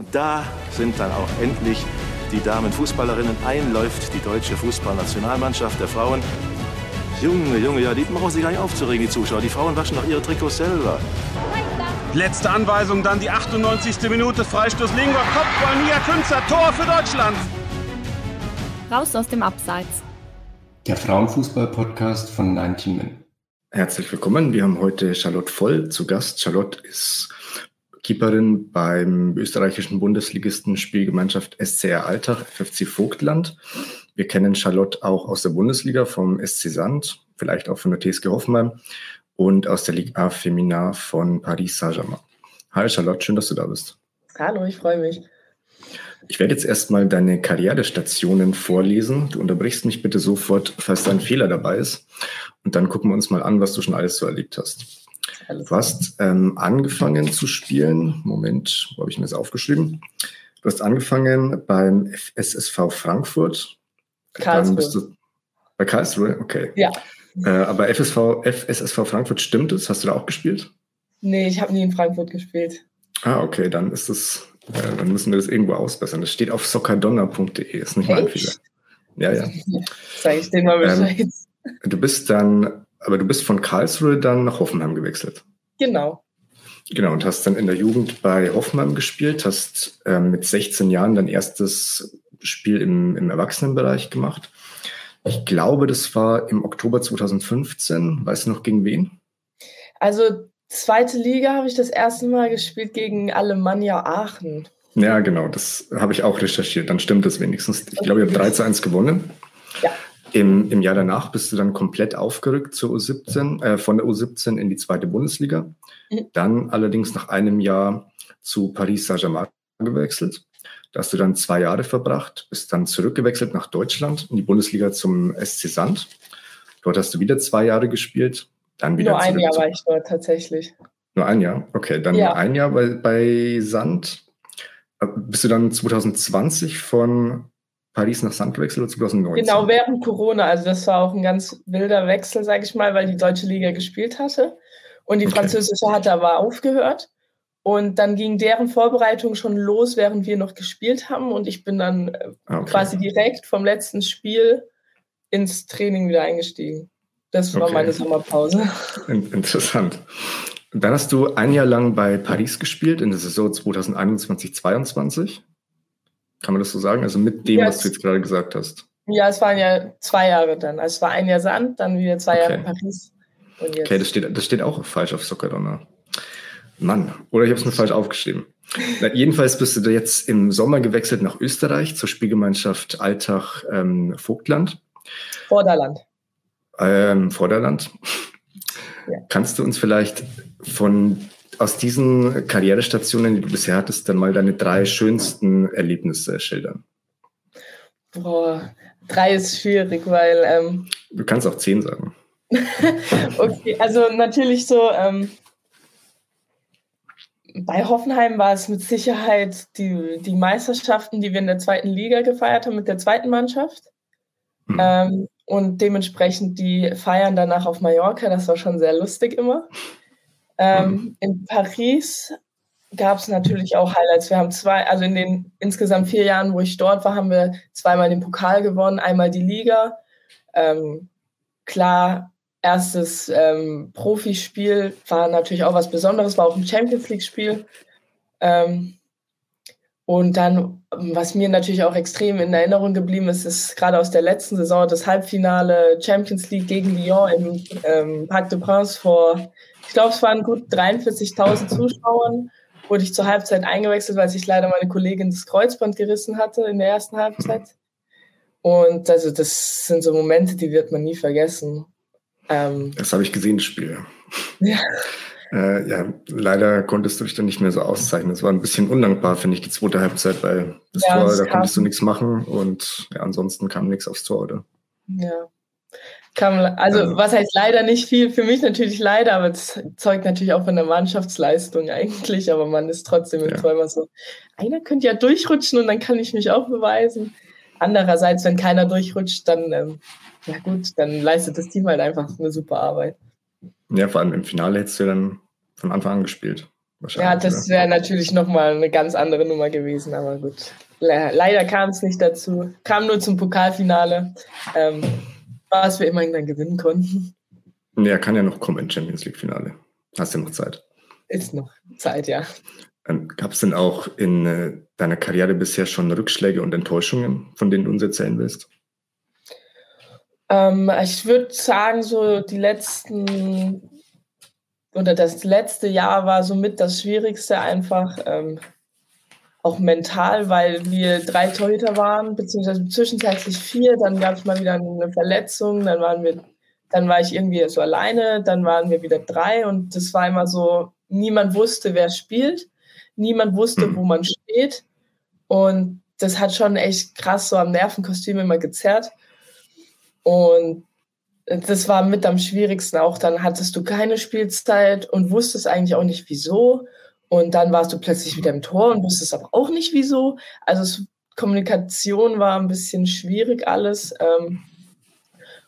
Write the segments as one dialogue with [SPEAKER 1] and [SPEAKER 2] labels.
[SPEAKER 1] Und da sind dann auch endlich die Damenfußballerinnen einläuft, die deutsche Fußballnationalmannschaft der Frauen. Junge, Junge, ja, die brauchen sich gar nicht aufzuregen, die Zuschauer. Die Frauen waschen doch ihre Trikots selber.
[SPEAKER 2] Letzte Anweisung, dann die 98. Minute, Freistoß Lingor, Kopfball, Mia Künzer, Tor für Deutschland.
[SPEAKER 3] Raus aus dem Abseits.
[SPEAKER 4] Der Frauenfußball-Podcast von 19 Min.
[SPEAKER 5] Herzlich willkommen. Wir haben heute Charlotte Voll zu Gast. Charlotte ist Keeperin beim österreichischen Bundesligisten Spielgemeinschaft SCR Alltag, FFC Vogtland. Wir kennen Charlotte auch aus der Bundesliga vom SC Sand, vielleicht auch von der TSG Hoffenheim und aus der Ligue A Femina von Paris Saint-Germain. Hi Charlotte, schön, dass du da bist.
[SPEAKER 6] Hallo, ich freue mich.
[SPEAKER 5] Ich werde jetzt erstmal deine Karrierestationen vorlesen. Du unterbrichst mich bitte sofort, falls da ein Fehler dabei ist. Und dann gucken wir uns mal an, was du schon alles so erlebt hast. Du hast ähm, angefangen zu spielen. Moment, wo habe ich mir das aufgeschrieben? Du hast angefangen beim SSV Frankfurt.
[SPEAKER 6] Karlsruhe. Dann bist du
[SPEAKER 5] bei Karlsruhe, okay.
[SPEAKER 6] Ja.
[SPEAKER 5] Äh, aber FSV, FSSV Frankfurt stimmt es? Hast du da auch gespielt?
[SPEAKER 6] Nee, ich habe nie in Frankfurt gespielt.
[SPEAKER 5] Ah, okay, dann ist es, äh, dann müssen wir das irgendwo ausbessern. Das steht auf soccerdonner.de, ist nicht mein Fehler. Ja, ja.
[SPEAKER 6] Sag ich dir mal
[SPEAKER 5] ähm, Bescheid. Ähm, du bist dann aber du bist von Karlsruhe dann nach Hoffenheim gewechselt.
[SPEAKER 6] Genau.
[SPEAKER 5] Genau, und hast dann in der Jugend bei Hoffenheim gespielt, hast ähm, mit 16 Jahren dein erstes Spiel im, im Erwachsenenbereich gemacht. Ich glaube, das war im Oktober 2015. Weißt du noch gegen wen?
[SPEAKER 6] Also zweite Liga habe ich das erste Mal gespielt gegen Alemannia Aachen.
[SPEAKER 5] Ja, genau, das habe ich auch recherchiert. Dann stimmt es wenigstens. Ich glaube, ihr habt 3 zu 1 gewonnen.
[SPEAKER 6] Ja.
[SPEAKER 5] Im, Im Jahr danach bist du dann komplett aufgerückt zur U17, äh, von der U17 in die zweite Bundesliga. Mhm. Dann allerdings nach einem Jahr zu Paris Saint-Germain gewechselt. Da hast du dann zwei Jahre verbracht, bist dann zurückgewechselt nach Deutschland in die Bundesliga zum SC Sand. Dort hast du wieder zwei Jahre gespielt. Dann wieder
[SPEAKER 6] Nur ein Jahr war ich dort tatsächlich.
[SPEAKER 5] Nur ein Jahr? Okay, dann ja. ein Jahr bei, bei Sand. Äh, bist du dann 2020 von Paris nach Sand gewechselt oder 2019?
[SPEAKER 6] Genau, während Corona. Also das war auch ein ganz wilder Wechsel, sage ich mal, weil die deutsche Liga gespielt hatte und die okay. französische hatte aber aufgehört. Und dann ging deren Vorbereitung schon los, während wir noch gespielt haben. Und ich bin dann äh, okay. quasi direkt vom letzten Spiel ins Training wieder eingestiegen. Das war okay. meine Sommerpause.
[SPEAKER 5] Interessant. Dann hast du ein Jahr lang bei Paris gespielt in der Saison 2021-22. Kann man das so sagen? Also mit dem, ja, was du jetzt gerade gesagt hast.
[SPEAKER 6] Ja, es waren ja zwei Jahre dann. Also es war ein Jahr Sand, dann wieder zwei okay. Jahre Paris.
[SPEAKER 5] Okay, das steht, das steht auch falsch auf Soccerdonner. Mann, oder ich habe es mir falsch aufgeschrieben. Na, jedenfalls bist du jetzt im Sommer gewechselt nach Österreich zur Spielgemeinschaft Alltag ähm, Vogtland.
[SPEAKER 6] Vorderland.
[SPEAKER 5] Ähm, Vorderland. Ja. Kannst du uns vielleicht von aus diesen Karrierestationen, die du bisher hattest, dann mal deine drei schönsten Erlebnisse schildern?
[SPEAKER 6] Boah, drei ist schwierig, weil. Ähm,
[SPEAKER 5] du kannst auch zehn sagen.
[SPEAKER 6] okay, also natürlich so. Ähm, bei Hoffenheim war es mit Sicherheit die, die Meisterschaften, die wir in der zweiten Liga gefeiert haben mit der zweiten Mannschaft. Mhm. Ähm, und dementsprechend die Feiern danach auf Mallorca, das war schon sehr lustig immer. Ähm, mhm. In Paris gab es natürlich auch Highlights. Wir haben zwei, also in den insgesamt vier Jahren, wo ich dort war, haben wir zweimal den Pokal gewonnen, einmal die Liga. Ähm, klar, erstes ähm, Profispiel war natürlich auch was Besonderes, war auch ein Champions League-Spiel. Ähm, und dann, was mir natürlich auch extrem in Erinnerung geblieben ist, ist gerade aus der letzten Saison das Halbfinale Champions League gegen Lyon im ähm, Parc de Prince vor ich glaube, es waren gut 43.000 Zuschauern. Wurde ich zur Halbzeit eingewechselt, weil sich leider meine Kollegin das Kreuzband gerissen hatte in der ersten Halbzeit. Und also das sind so Momente, die wird man nie vergessen.
[SPEAKER 5] Ähm, das habe ich gesehen, das Spiel. Ja. Äh, ja, leider konntest du dich dann nicht mehr so auszeichnen. Es war ein bisschen undankbar, finde ich, die zweite Halbzeit, weil das ja, Tor, das da konntest du nichts machen und ja, ansonsten kam nichts aufs Tor, oder?
[SPEAKER 6] Ja. Kam, also was heißt leider nicht viel, für mich natürlich leider, aber es zeugt natürlich auch von der Mannschaftsleistung eigentlich, aber man ist trotzdem im ja. Tor immer so, einer könnte ja durchrutschen und dann kann ich mich auch beweisen. Andererseits, wenn keiner durchrutscht, dann, ähm, ja gut, dann leistet das Team halt einfach eine super Arbeit.
[SPEAKER 5] Ja, vor allem im Finale hättest du ja dann von Anfang an gespielt.
[SPEAKER 6] Ja, das wäre natürlich nochmal eine ganz andere Nummer gewesen, aber gut. Leider kam es nicht dazu. Kam nur zum Pokalfinale, ähm, was wir immerhin dann gewinnen konnten.
[SPEAKER 5] Ja, kann ja noch kommen, Champions League-Finale. Hast ja noch Zeit.
[SPEAKER 6] Ist noch Zeit, ja.
[SPEAKER 5] Ähm, Gab es denn auch in äh, deiner Karriere bisher schon Rückschläge und Enttäuschungen, von denen du uns erzählen willst?
[SPEAKER 6] Ähm, ich würde sagen, so die letzten oder das letzte Jahr war somit das Schwierigste einfach. Ähm, auch mental, weil wir drei Torhüter waren, beziehungsweise zwischenzeitlich vier, dann gab es mal wieder eine Verletzung, dann waren wir, dann war ich irgendwie so alleine, dann waren wir wieder drei und das war immer so, niemand wusste, wer spielt, niemand wusste, wo man steht und das hat schon echt krass so am Nervenkostüm immer gezerrt und das war mit am schwierigsten auch. Dann hattest du keine Spielzeit und wusstest eigentlich auch nicht wieso. Und dann warst du plötzlich wieder im Tor und wusstest aber auch nicht wieso. Also es, Kommunikation war ein bisschen schwierig alles. Ähm,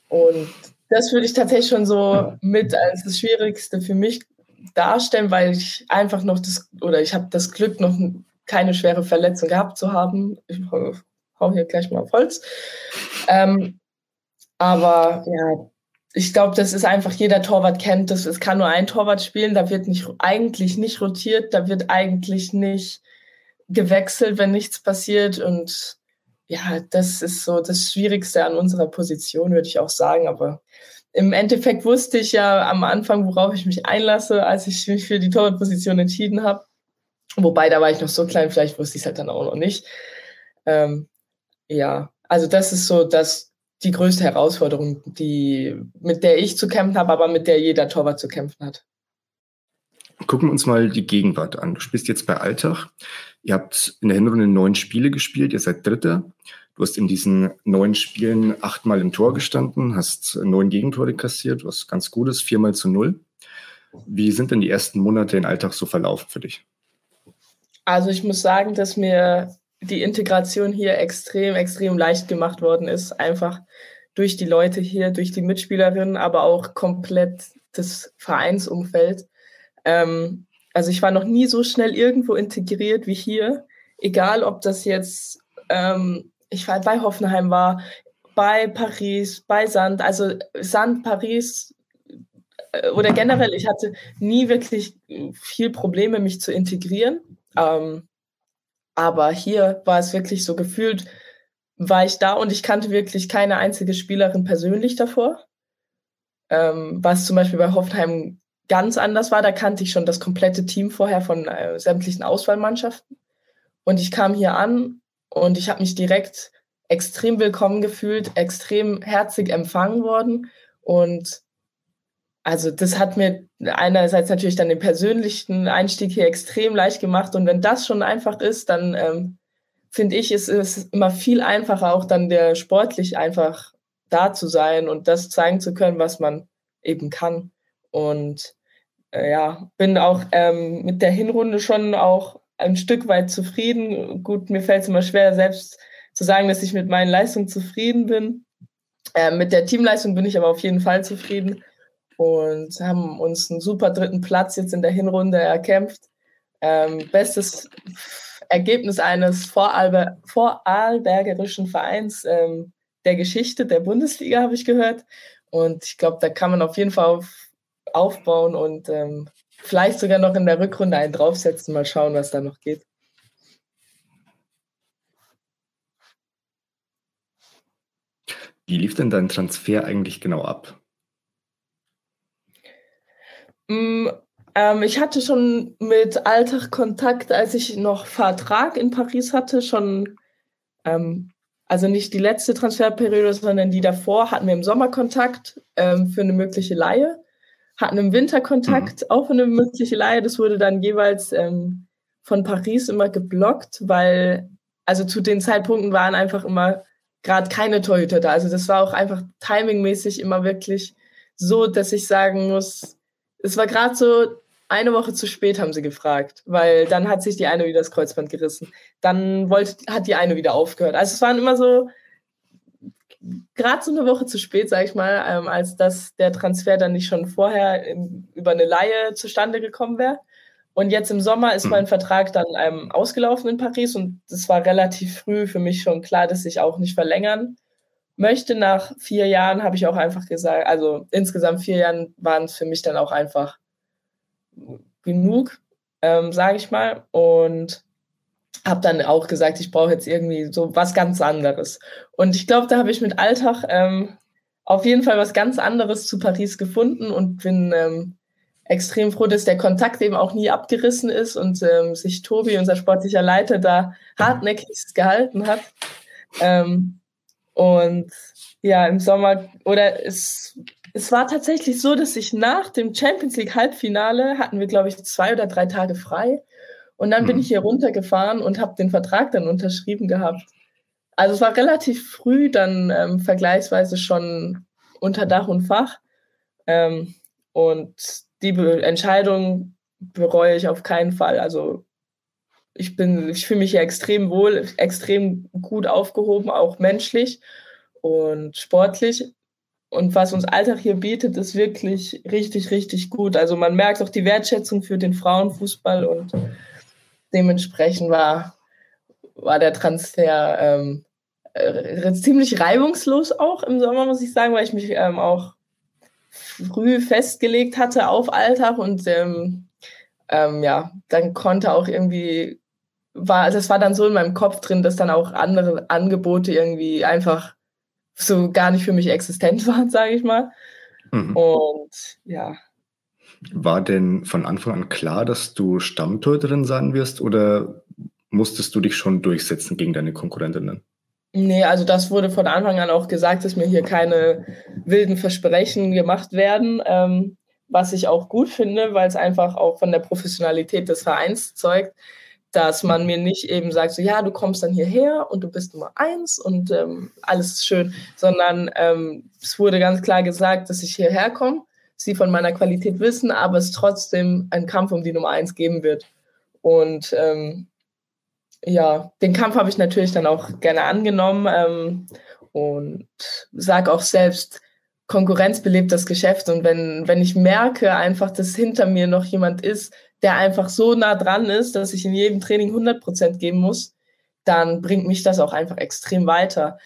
[SPEAKER 6] und das würde ich tatsächlich schon so mit als das Schwierigste für mich darstellen, weil ich einfach noch das, oder ich habe das Glück, noch keine schwere Verletzung gehabt zu haben. Ich hau hier gleich mal auf Holz. Ähm, aber ja, ich glaube, das ist einfach, jeder Torwart kennt das. Es kann nur ein Torwart spielen, da wird nicht, eigentlich nicht rotiert, da wird eigentlich nicht gewechselt, wenn nichts passiert. Und ja, das ist so das Schwierigste an unserer Position, würde ich auch sagen. Aber im Endeffekt wusste ich ja am Anfang, worauf ich mich einlasse, als ich mich für die Torwartposition entschieden habe. Wobei, da war ich noch so klein, vielleicht wusste ich es halt dann auch noch nicht. Ähm, ja, also das ist so das die größte Herausforderung, die, mit der ich zu kämpfen habe, aber mit der jeder Torwart zu kämpfen hat.
[SPEAKER 5] Gucken wir uns mal die Gegenwart an. Du spielst jetzt bei Alltag. Ihr habt in der Hinrunde neun Spiele gespielt, ihr seid Dritter. Du hast in diesen neun Spielen achtmal im Tor gestanden, hast neun Gegentore kassiert, was ganz gut ist, viermal zu null. Wie sind denn die ersten Monate in Alltag so verlaufen für dich?
[SPEAKER 6] Also ich muss sagen, dass mir die Integration hier extrem, extrem leicht gemacht worden ist. Einfach durch die Leute hier, durch die Mitspielerinnen, aber auch komplett das Vereinsumfeld. Ähm, also ich war noch nie so schnell irgendwo integriert wie hier. Egal, ob das jetzt, ähm, ich war bei Hoffenheim war, bei Paris, bei Sand, also Sand, Paris äh, oder generell, ich hatte nie wirklich viel Probleme, mich zu integrieren. Ähm, aber hier war es wirklich so gefühlt, war ich da und ich kannte wirklich keine einzige Spielerin persönlich davor. Ähm, was zum Beispiel bei Hoffenheim ganz anders war. Da kannte ich schon das komplette Team vorher von äh, sämtlichen Auswahlmannschaften. Und ich kam hier an und ich habe mich direkt extrem willkommen gefühlt, extrem herzig empfangen worden. Und also das hat mir einerseits natürlich dann den persönlichen Einstieg hier extrem leicht gemacht. Und wenn das schon einfach ist, dann ähm, finde ich, ist es immer viel einfacher, auch dann der sportlich einfach da zu sein und das zeigen zu können, was man eben kann. Und äh, ja, bin auch ähm, mit der Hinrunde schon auch ein Stück weit zufrieden. Gut, mir fällt es immer schwer, selbst zu sagen, dass ich mit meinen Leistungen zufrieden bin. Äh, mit der Teamleistung bin ich aber auf jeden Fall zufrieden und haben uns einen super dritten Platz jetzt in der Hinrunde erkämpft. Ähm, bestes Ergebnis eines Vorarlber vorarlbergerischen Vereins ähm, der Geschichte der Bundesliga, habe ich gehört. Und ich glaube, da kann man auf jeden Fall auf, aufbauen und ähm, vielleicht sogar noch in der Rückrunde einen draufsetzen. Mal schauen, was da noch geht.
[SPEAKER 5] Wie lief denn dein Transfer eigentlich genau ab?
[SPEAKER 6] Mm, ähm, ich hatte schon mit Alltag Kontakt, als ich noch Vertrag in Paris hatte, schon, ähm, also nicht die letzte Transferperiode, sondern die davor, hatten wir im Sommer Kontakt ähm, für eine mögliche Leihe, hatten im Winter Kontakt mhm. auch für eine mögliche Leihe. Das wurde dann jeweils ähm, von Paris immer geblockt, weil, also zu den Zeitpunkten waren einfach immer gerade keine Torhüter da. Also das war auch einfach timingmäßig immer wirklich so, dass ich sagen muss, es war gerade so eine Woche zu spät, haben sie gefragt, weil dann hat sich die eine wieder das Kreuzband gerissen. Dann wollte, hat die eine wieder aufgehört. Also es waren immer so gerade so eine Woche zu spät, sage ich mal, ähm, als dass der Transfer dann nicht schon vorher in, über eine Laie zustande gekommen wäre. Und jetzt im Sommer ist mein mhm. Vertrag dann ähm, ausgelaufen in Paris und es war relativ früh für mich schon klar, dass ich auch nicht verlängern möchte. Nach vier Jahren habe ich auch einfach gesagt, also insgesamt vier Jahren waren es für mich dann auch einfach genug, ähm, sage ich mal. Und habe dann auch gesagt, ich brauche jetzt irgendwie so was ganz anderes. Und ich glaube, da habe ich mit Alltag ähm, auf jeden Fall was ganz anderes zu Paris gefunden und bin ähm, extrem froh, dass der Kontakt eben auch nie abgerissen ist und ähm, sich Tobi, unser sportlicher Leiter, da hartnäckig gehalten hat. Ähm, und ja, im Sommer, oder es, es war tatsächlich so, dass ich nach dem Champions League Halbfinale hatten wir, glaube ich, zwei oder drei Tage frei. Und dann bin mhm. ich hier runtergefahren und habe den Vertrag dann unterschrieben gehabt. Also es war relativ früh dann ähm, vergleichsweise schon unter Dach und Fach. Ähm, und die Be Entscheidung bereue ich auf keinen Fall. Also ich bin, ich fühle mich hier extrem wohl, extrem gut aufgehoben, auch menschlich und sportlich. Und was uns Alltag hier bietet, ist wirklich richtig, richtig gut. Also man merkt auch die Wertschätzung für den Frauenfußball und dementsprechend war, war der Transfer ähm, äh, ziemlich reibungslos auch im Sommer, muss ich sagen, weil ich mich ähm, auch früh festgelegt hatte auf Alltag und ähm, ähm, ja, dann konnte auch irgendwie, war, das war dann so in meinem Kopf drin, dass dann auch andere Angebote irgendwie einfach so gar nicht für mich existent waren, sage ich mal. Mhm. Und ja,
[SPEAKER 5] war denn von Anfang an klar, dass du Stammtorhüterin sein wirst oder musstest du dich schon durchsetzen gegen deine Konkurrentinnen?
[SPEAKER 6] Nee, also das wurde von Anfang an auch gesagt, dass mir hier keine wilden Versprechen gemacht werden, ähm, was ich auch gut finde, weil es einfach auch von der Professionalität des Vereins zeugt, dass man mir nicht eben sagt, so ja, du kommst dann hierher und du bist Nummer eins und ähm, alles ist schön, sondern ähm, es wurde ganz klar gesagt, dass ich hierher komme sie von meiner Qualität wissen, aber es trotzdem einen Kampf um die Nummer eins geben wird. Und ähm, ja, den Kampf habe ich natürlich dann auch gerne angenommen ähm, und sage auch selbst, Konkurrenz belebt das Geschäft. Und wenn, wenn ich merke einfach, dass hinter mir noch jemand ist, der einfach so nah dran ist, dass ich in jedem Training 100 Prozent geben muss, dann bringt mich das auch einfach extrem weiter.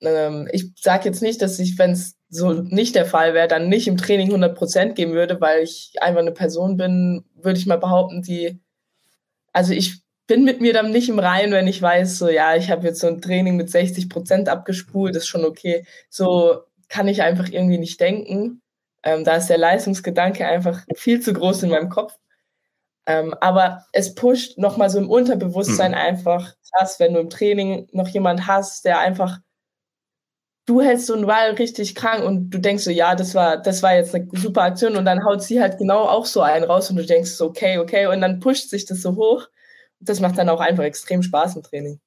[SPEAKER 6] Ähm, ich sage jetzt nicht, dass ich, wenn es so nicht der Fall wäre, dann nicht im Training 100 Prozent geben würde, weil ich einfach eine Person bin, würde ich mal behaupten, die, also ich bin mit mir dann nicht im Reinen, wenn ich weiß, so ja, ich habe jetzt so ein Training mit 60 Prozent abgespult, ist schon okay. So kann ich einfach irgendwie nicht denken. Ähm, da ist der Leistungsgedanke einfach viel zu groß in meinem Kopf. Ähm, aber es pusht nochmal so im Unterbewusstsein mhm. einfach krass, wenn du im Training noch jemand hast, der einfach du hältst so einen Ball richtig krank und du denkst so, ja, das war, das war jetzt eine super Aktion und dann haut sie halt genau auch so einen raus und du denkst so, okay, okay, und dann pusht sich das so hoch. Das macht dann auch einfach extrem Spaß im Training.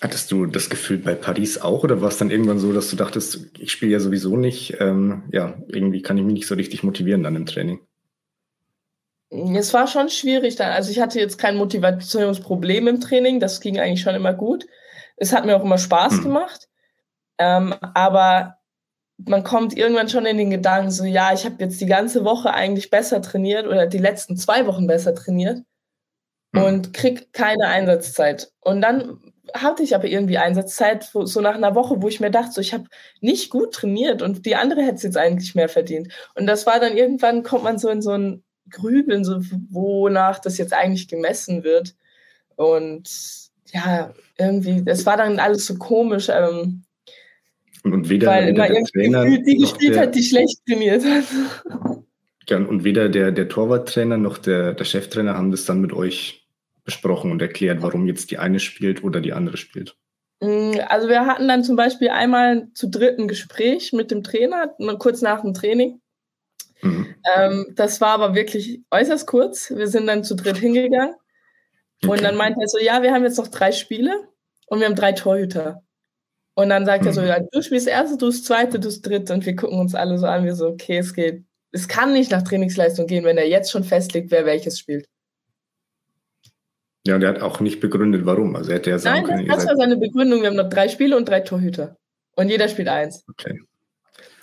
[SPEAKER 5] Hattest du das Gefühl bei Paris auch oder war es dann irgendwann so, dass du dachtest, ich spiele ja sowieso nicht, ähm, ja, irgendwie kann ich mich nicht so richtig motivieren dann im Training?
[SPEAKER 6] Es war schon schwierig dann. Also ich hatte jetzt kein Motivationsproblem im Training, das ging eigentlich schon immer gut. Es hat mir auch immer Spaß mhm. gemacht. Ähm, aber man kommt irgendwann schon in den Gedanken, so ja, ich habe jetzt die ganze Woche eigentlich besser trainiert oder die letzten zwei Wochen besser trainiert mhm. und krieg keine Einsatzzeit. Und dann hatte ich aber irgendwie Einsatzzeit so nach einer Woche, wo ich mir dachte, so ich habe nicht gut trainiert und die andere hätte es jetzt eigentlich mehr verdient. Und das war dann irgendwann kommt man so in so ein Grübeln, so wonach das jetzt eigentlich gemessen wird. Und ja, irgendwie, es war dann alles so komisch. Ähm,
[SPEAKER 5] und weder,
[SPEAKER 6] weil
[SPEAKER 5] weder
[SPEAKER 6] immer Trainer gefühlt die gespielt hat, die schlecht trainiert hat.
[SPEAKER 5] Ja, und weder der, der Torwarttrainer noch der, der Cheftrainer haben das dann mit euch besprochen und erklärt, warum jetzt die eine spielt oder die andere spielt.
[SPEAKER 6] Mm, also wir hatten dann zum Beispiel einmal zu dritten Gespräch mit dem Trainer, kurz nach dem Training. Mhm. Ähm, das war aber wirklich äußerst kurz. Wir sind dann zu dritt hingegangen und dann meinte er so, ja, wir haben jetzt noch drei Spiele und wir haben drei Torhüter. Und dann sagt mhm. er so, hm. ja, du spielst erste, du das zweite, du das dritte. Und wir gucken uns alle so an, wie so, okay, es geht. Es kann nicht nach Trainingsleistung gehen, wenn er jetzt schon festlegt, wer welches spielt.
[SPEAKER 5] Ja, und er hat auch nicht begründet, warum. Also hätte er sagen
[SPEAKER 6] Nein, können, das war seine Begründung. Wir haben noch drei Spiele und drei Torhüter. Und jeder spielt eins.
[SPEAKER 5] Okay.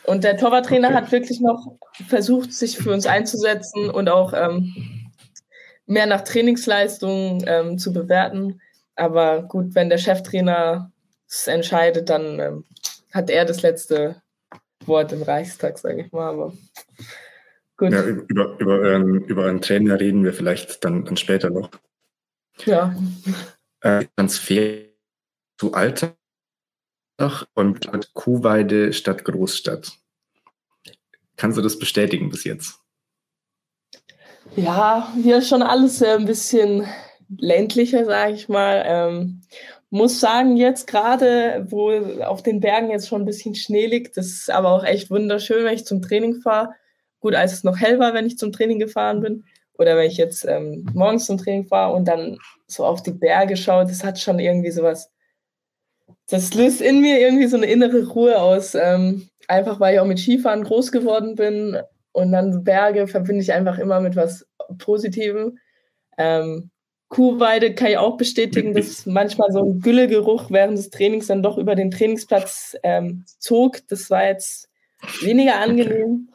[SPEAKER 6] Und der Torwarttrainer okay. hat wirklich noch versucht, sich für uns einzusetzen und auch ähm, mehr nach Trainingsleistungen ähm, zu bewerten. Aber gut, wenn der Cheftrainer es entscheidet, dann ähm, hat er das letzte Wort im Reichstag, sage ich mal. Aber
[SPEAKER 5] gut. Ja, über, über, euren, über euren Trainer reden wir vielleicht dann, dann später noch.
[SPEAKER 6] Ja.
[SPEAKER 5] Äh, Transfer zu Alter und Kuhweide statt Großstadt. Kannst du das bestätigen bis jetzt?
[SPEAKER 6] Ja, hier schon alles ein bisschen ländlicher, sage ich mal. Ähm, muss sagen, jetzt gerade, wo auf den Bergen jetzt schon ein bisschen Schnee liegt, das ist aber auch echt wunderschön, wenn ich zum Training fahre. Gut, als es noch hell war, wenn ich zum Training gefahren bin. Oder wenn ich jetzt ähm, morgens zum Training fahre und dann so auf die Berge schaue, das hat schon irgendwie sowas. Das löst in mir irgendwie so eine innere Ruhe aus. Ähm, einfach weil ich auch mit Skifahren groß geworden bin und dann Berge verbinde ich einfach immer mit was Positivem. Ähm, Kuhweide kann ich auch bestätigen, dass manchmal so ein Güllegeruch während des Trainings dann doch über den Trainingsplatz ähm, zog. Das war jetzt weniger angenehm,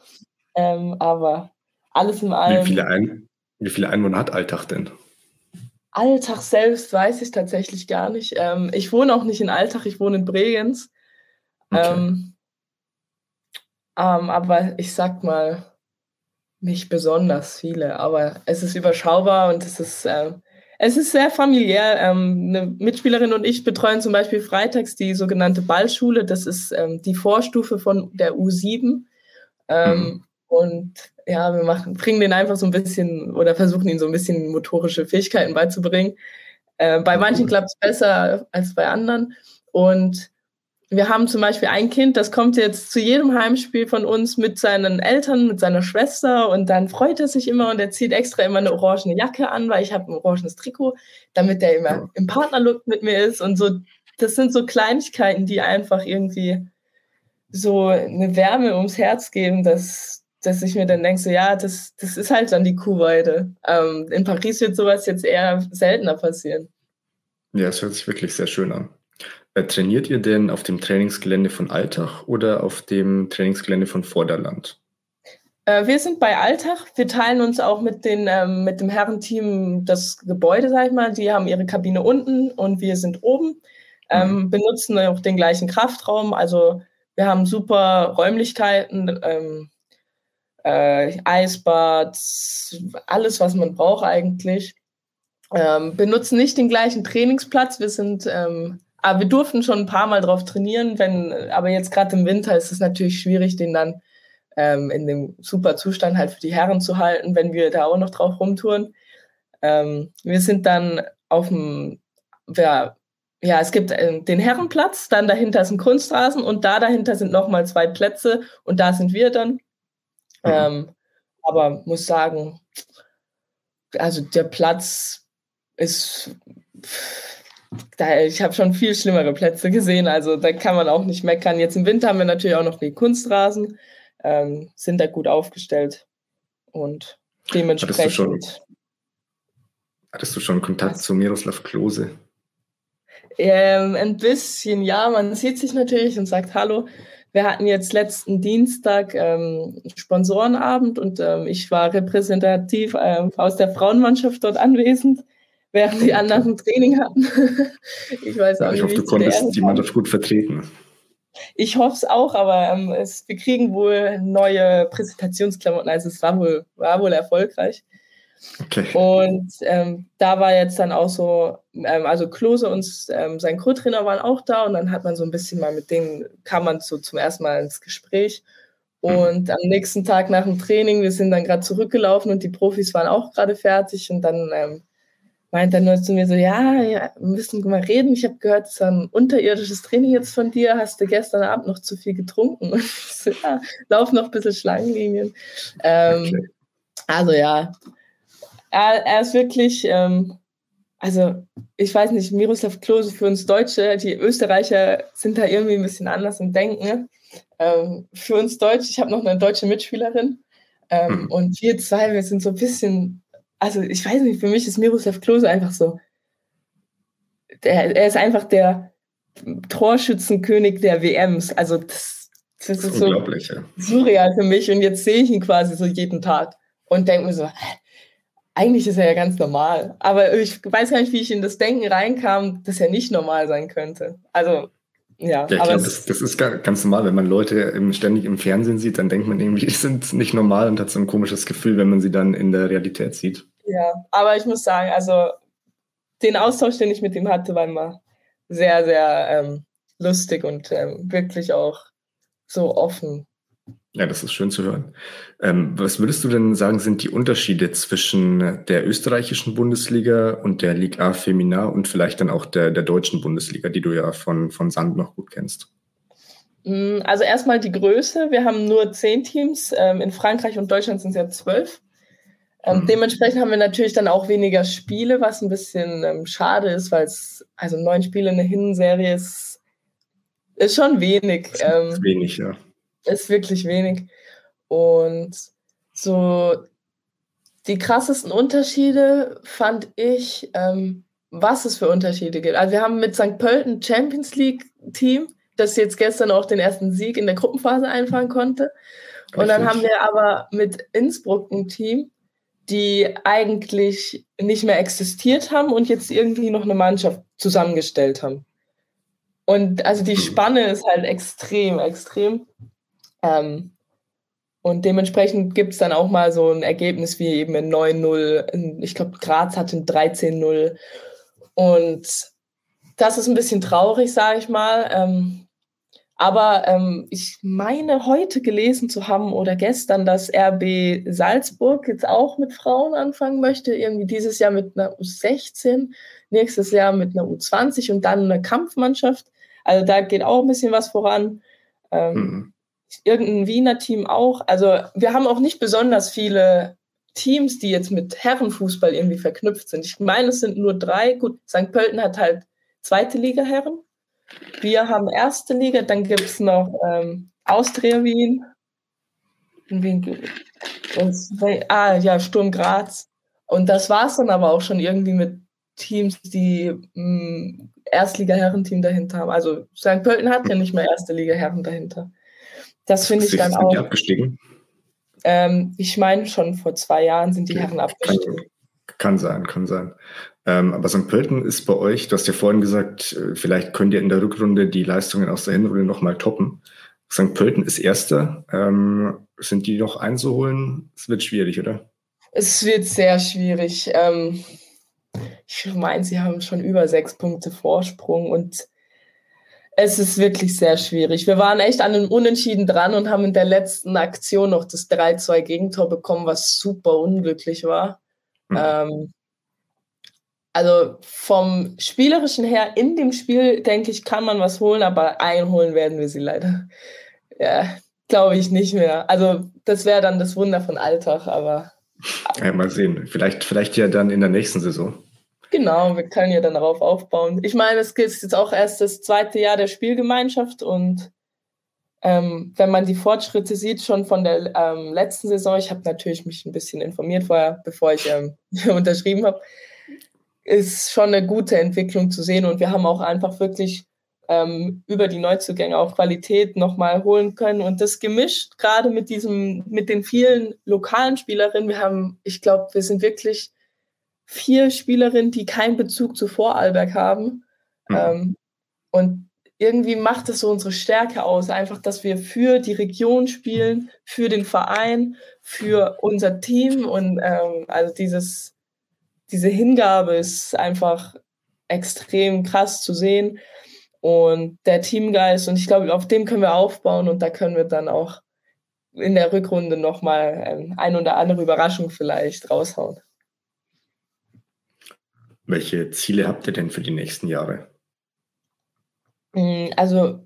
[SPEAKER 6] okay. ähm, aber alles in allem.
[SPEAKER 5] Wie viele, Ein wie viele Einwohner hat Alltag denn?
[SPEAKER 6] Alltag selbst weiß ich tatsächlich gar nicht. Ähm, ich wohne auch nicht in Alltag, ich wohne in Bregenz. Okay. Ähm, ähm, aber ich sag mal, nicht besonders viele, aber es ist überschaubar und es ist, äh, es ist sehr familiär. Ähm, eine Mitspielerin und ich betreuen zum Beispiel freitags die sogenannte Ballschule. Das ist ähm, die Vorstufe von der U7. Ähm, mhm. Und ja, wir machen, bringen den einfach so ein bisschen oder versuchen ihn so ein bisschen motorische Fähigkeiten beizubringen. Äh, bei manchen klappt es besser als bei anderen. Und wir haben zum Beispiel ein Kind, das kommt jetzt zu jedem Heimspiel von uns mit seinen Eltern, mit seiner Schwester und dann freut er sich immer und er zieht extra immer eine orangene Jacke an, weil ich habe ein orangenes Trikot, damit er immer im Partnerlook mit mir ist und so. Das sind so Kleinigkeiten, die einfach irgendwie so eine Wärme ums Herz geben, dass, dass ich mir dann denke, so ja, das, das ist halt dann die Kuhweide. Ähm, in Paris wird sowas jetzt eher seltener passieren.
[SPEAKER 5] Ja, es hört sich wirklich sehr schön an. Äh, trainiert ihr denn auf dem Trainingsgelände von Altach oder auf dem Trainingsgelände von Vorderland?
[SPEAKER 6] Äh, wir sind bei Altach. Wir teilen uns auch mit, den, ähm, mit dem Herrenteam das Gebäude, sag ich mal. Die haben ihre Kabine unten und wir sind oben. Ähm, mhm. benutzen auch den gleichen Kraftraum. Also wir haben super Räumlichkeiten, ähm, äh, Eisbad, alles, was man braucht eigentlich. Ähm, benutzen nicht den gleichen Trainingsplatz. Wir sind ähm, aber wir durften schon ein paar Mal drauf trainieren, wenn, aber jetzt gerade im Winter ist es natürlich schwierig, den dann ähm, in dem super Zustand halt für die Herren zu halten, wenn wir da auch noch drauf rumtouren. Ähm, wir sind dann auf dem, ja, ja, es gibt äh, den Herrenplatz, dann dahinter ist ein Kunstrasen und da dahinter sind nochmal zwei Plätze und da sind wir dann. Mhm. Ähm, aber muss sagen, also der Platz ist da, ich habe schon viel schlimmere Plätze gesehen, also da kann man auch nicht meckern. Jetzt im Winter haben wir natürlich auch noch die Kunstrasen, ähm, sind da gut aufgestellt und dementsprechend.
[SPEAKER 5] Hattest du schon, hattest du schon Kontakt zu Miroslav Klose?
[SPEAKER 6] Ähm, ein bisschen, ja. Man sieht sich natürlich und sagt Hallo. Wir hatten jetzt letzten Dienstag ähm, Sponsorenabend und ähm, ich war repräsentativ ähm, aus der Frauenmannschaft dort anwesend während die anderen ein Training hatten.
[SPEAKER 5] ich weiß auch ja, ich nicht. hoffe, du konntest die Mannschaft gut vertreten.
[SPEAKER 6] Ich hoffe es auch, aber ähm, es, wir kriegen wohl neue Präsentationsklamotten. Also es war wohl, war wohl erfolgreich. Okay. Und ähm, da war jetzt dann auch so, ähm, also Klose und ähm, sein Co-Trainer waren auch da und dann hat man so ein bisschen mal mit denen, kam man so zum ersten Mal ins Gespräch. Mhm. Und am nächsten Tag nach dem Training, wir sind dann gerade zurückgelaufen und die Profis waren auch gerade fertig und dann ähm, meint er nur zu mir so, ja, ja wir müssen mal reden. Ich habe gehört, es ist ein unterirdisches Training jetzt von dir. Hast du gestern Abend noch zu viel getrunken? Und ich so, ja, lauf noch ein bisschen Schlangenlinien. Ähm, okay. Also ja, er, er ist wirklich, ähm, also ich weiß nicht, Miroslav Klose für uns Deutsche, die Österreicher sind da irgendwie ein bisschen anders im Denken. Ähm, für uns Deutsche, ich habe noch eine deutsche Mitspielerin. Ähm, mhm. Und wir zwei, wir sind so ein bisschen also ich weiß nicht, für mich ist Miroslav Klose einfach so, der, er ist einfach der Torschützenkönig der WMs. Also das, Das ist, das ist so surreal für mich. Und jetzt sehe ich ihn quasi so jeden Tag und denke mir so, eigentlich ist er ja ganz normal. Aber ich weiß gar nicht, wie ich in das Denken reinkam, dass er nicht normal sein könnte. Also, ja.
[SPEAKER 5] ja ich glaube, das, das, ist ganz normal. Wenn man Leute ständig im Fernsehen sieht, dann denkt man irgendwie, die sind nicht normal und hat so ein komisches Gefühl, wenn man sie dann in der Realität sieht.
[SPEAKER 6] Ja, aber ich muss sagen, also den Austausch, den ich mit ihm hatte, war immer sehr, sehr ähm, lustig und ähm, wirklich auch so offen.
[SPEAKER 5] Ja, das ist schön zu hören. Ähm, was würdest du denn sagen, sind die Unterschiede zwischen der österreichischen Bundesliga und der Liga A Femina und vielleicht dann auch der, der deutschen Bundesliga, die du ja von, von Sand noch gut kennst?
[SPEAKER 6] Mm, also erstmal die Größe. Wir haben nur zehn Teams. Ähm, in Frankreich und Deutschland sind es ja zwölf. Ähm, mhm. Dementsprechend haben wir natürlich dann auch weniger Spiele, was ein bisschen ähm, schade ist, weil es, also neun Spiele in der Hinserie ist, ist schon wenig. Ist
[SPEAKER 5] ähm, wenig, ja.
[SPEAKER 6] Ist wirklich wenig. Und so die krassesten Unterschiede fand ich, ähm, was es für Unterschiede gibt. Also wir haben mit St. Pölten Champions League Team, das jetzt gestern auch den ersten Sieg in der Gruppenphase einfahren konnte. Und dann haben wir aber mit Innsbruck ein Team, die eigentlich nicht mehr existiert haben und jetzt irgendwie noch eine Mannschaft zusammengestellt haben. Und also die Spanne ist halt extrem, extrem. Ähm, und dementsprechend gibt es dann auch mal so ein Ergebnis wie eben ein 9-0. Ich glaube, Graz hat ein 13-0. Und das ist ein bisschen traurig, sage ich mal. Ähm, aber ähm, ich meine heute gelesen zu haben oder gestern, dass RB Salzburg jetzt auch mit Frauen anfangen möchte. Irgendwie dieses Jahr mit einer U16, nächstes Jahr mit einer U20 und dann eine Kampfmannschaft. Also da geht auch ein bisschen was voran. Ähm, mhm. Irgendein Wiener Team auch. Also wir haben auch nicht besonders viele Teams, die jetzt mit Herrenfußball irgendwie verknüpft sind. Ich meine, es sind nur drei. Gut, St. Pölten hat halt zweite Liga Herren. Wir haben erste Liga, dann gibt es noch ähm, Austria Wien. Wien und, ah, ja, Sturm Graz. Und das war es dann aber auch schon irgendwie mit Teams, die hm, Erstliga-Herrenteam dahinter haben. Also St. Pölten hat ja nicht mehr erste Liga-Herren dahinter. Das finde ich dann sind auch. Die
[SPEAKER 5] abgestiegen?
[SPEAKER 6] Ähm, ich meine, schon vor zwei Jahren sind die okay. Herren abgestiegen.
[SPEAKER 5] Kann, kann sein, kann sein. Ähm, aber St. Pölten ist bei euch, du hast ja vorhin gesagt, äh, vielleicht könnt ihr in der Rückrunde die Leistungen aus der Hinrunde nochmal toppen. St. Pölten ist Erster. Ähm, sind die noch einzuholen? Es wird schwierig, oder?
[SPEAKER 6] Es wird sehr schwierig. Ähm, ich meine, sie haben schon über sechs Punkte Vorsprung und es ist wirklich sehr schwierig. Wir waren echt an einem Unentschieden dran und haben in der letzten Aktion noch das 3-2 Gegentor bekommen, was super unglücklich war. Mhm. Ähm, also vom Spielerischen her in dem Spiel, denke ich, kann man was holen, aber einholen werden wir sie leider. Ja, glaube ich nicht mehr. Also das wäre dann das Wunder von Alltag, aber.
[SPEAKER 5] Ja, mal sehen. Vielleicht, vielleicht ja dann in der nächsten Saison.
[SPEAKER 6] Genau, wir können ja dann darauf aufbauen. Ich meine, es ist jetzt auch erst das zweite Jahr der Spielgemeinschaft und ähm, wenn man die Fortschritte sieht, schon von der ähm, letzten Saison, ich habe natürlich mich ein bisschen informiert vorher, bevor ich ähm, unterschrieben habe, ist schon eine gute Entwicklung zu sehen. Und wir haben auch einfach wirklich ähm, über die Neuzugänge auch Qualität nochmal holen können. Und das gemischt, gerade mit diesem, mit den vielen lokalen Spielerinnen. Wir haben, ich glaube, wir sind wirklich vier Spielerinnen, die keinen Bezug zu Vorarlberg haben. Mhm. Ähm, und irgendwie macht es so unsere Stärke aus, einfach, dass wir für die Region spielen, für den Verein, für unser Team und ähm, also dieses, diese Hingabe ist einfach extrem krass zu sehen. Und der Teamgeist, und ich glaube, auf dem können wir aufbauen und da können wir dann auch in der Rückrunde nochmal ähm, ein oder andere Überraschung vielleicht raushauen.
[SPEAKER 5] Welche Ziele habt ihr denn für die nächsten Jahre?
[SPEAKER 6] Mm, also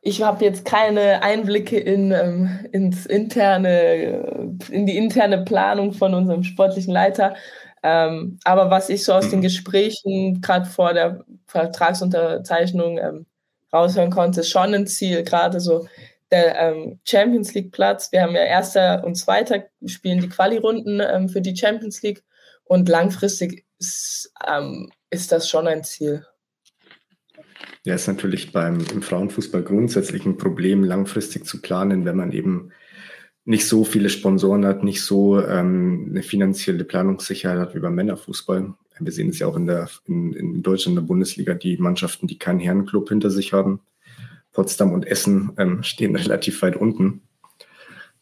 [SPEAKER 6] ich habe jetzt keine Einblicke in, ähm, ins interne, in die interne Planung von unserem sportlichen Leiter. Ähm, aber was ich so aus den mhm. Gesprächen gerade vor der Vertragsunterzeichnung ähm, raushören konnte, ist schon ein Ziel, gerade so der ähm, Champions League Platz. Wir haben ja erster und zweiter spielen die Quali-Runden ähm, für die Champions League und langfristig ist, ähm, ist das schon ein Ziel.
[SPEAKER 5] Ja, ist natürlich beim im Frauenfußball grundsätzlich ein Problem, langfristig zu planen, wenn man eben nicht so viele Sponsoren hat, nicht so ähm, eine finanzielle Planungssicherheit hat wie beim Männerfußball. Wir sehen es ja auch in, der, in, in Deutschland, in der Bundesliga, die Mannschaften, die keinen Herrenclub hinter sich haben. Potsdam und Essen ähm, stehen relativ weit unten.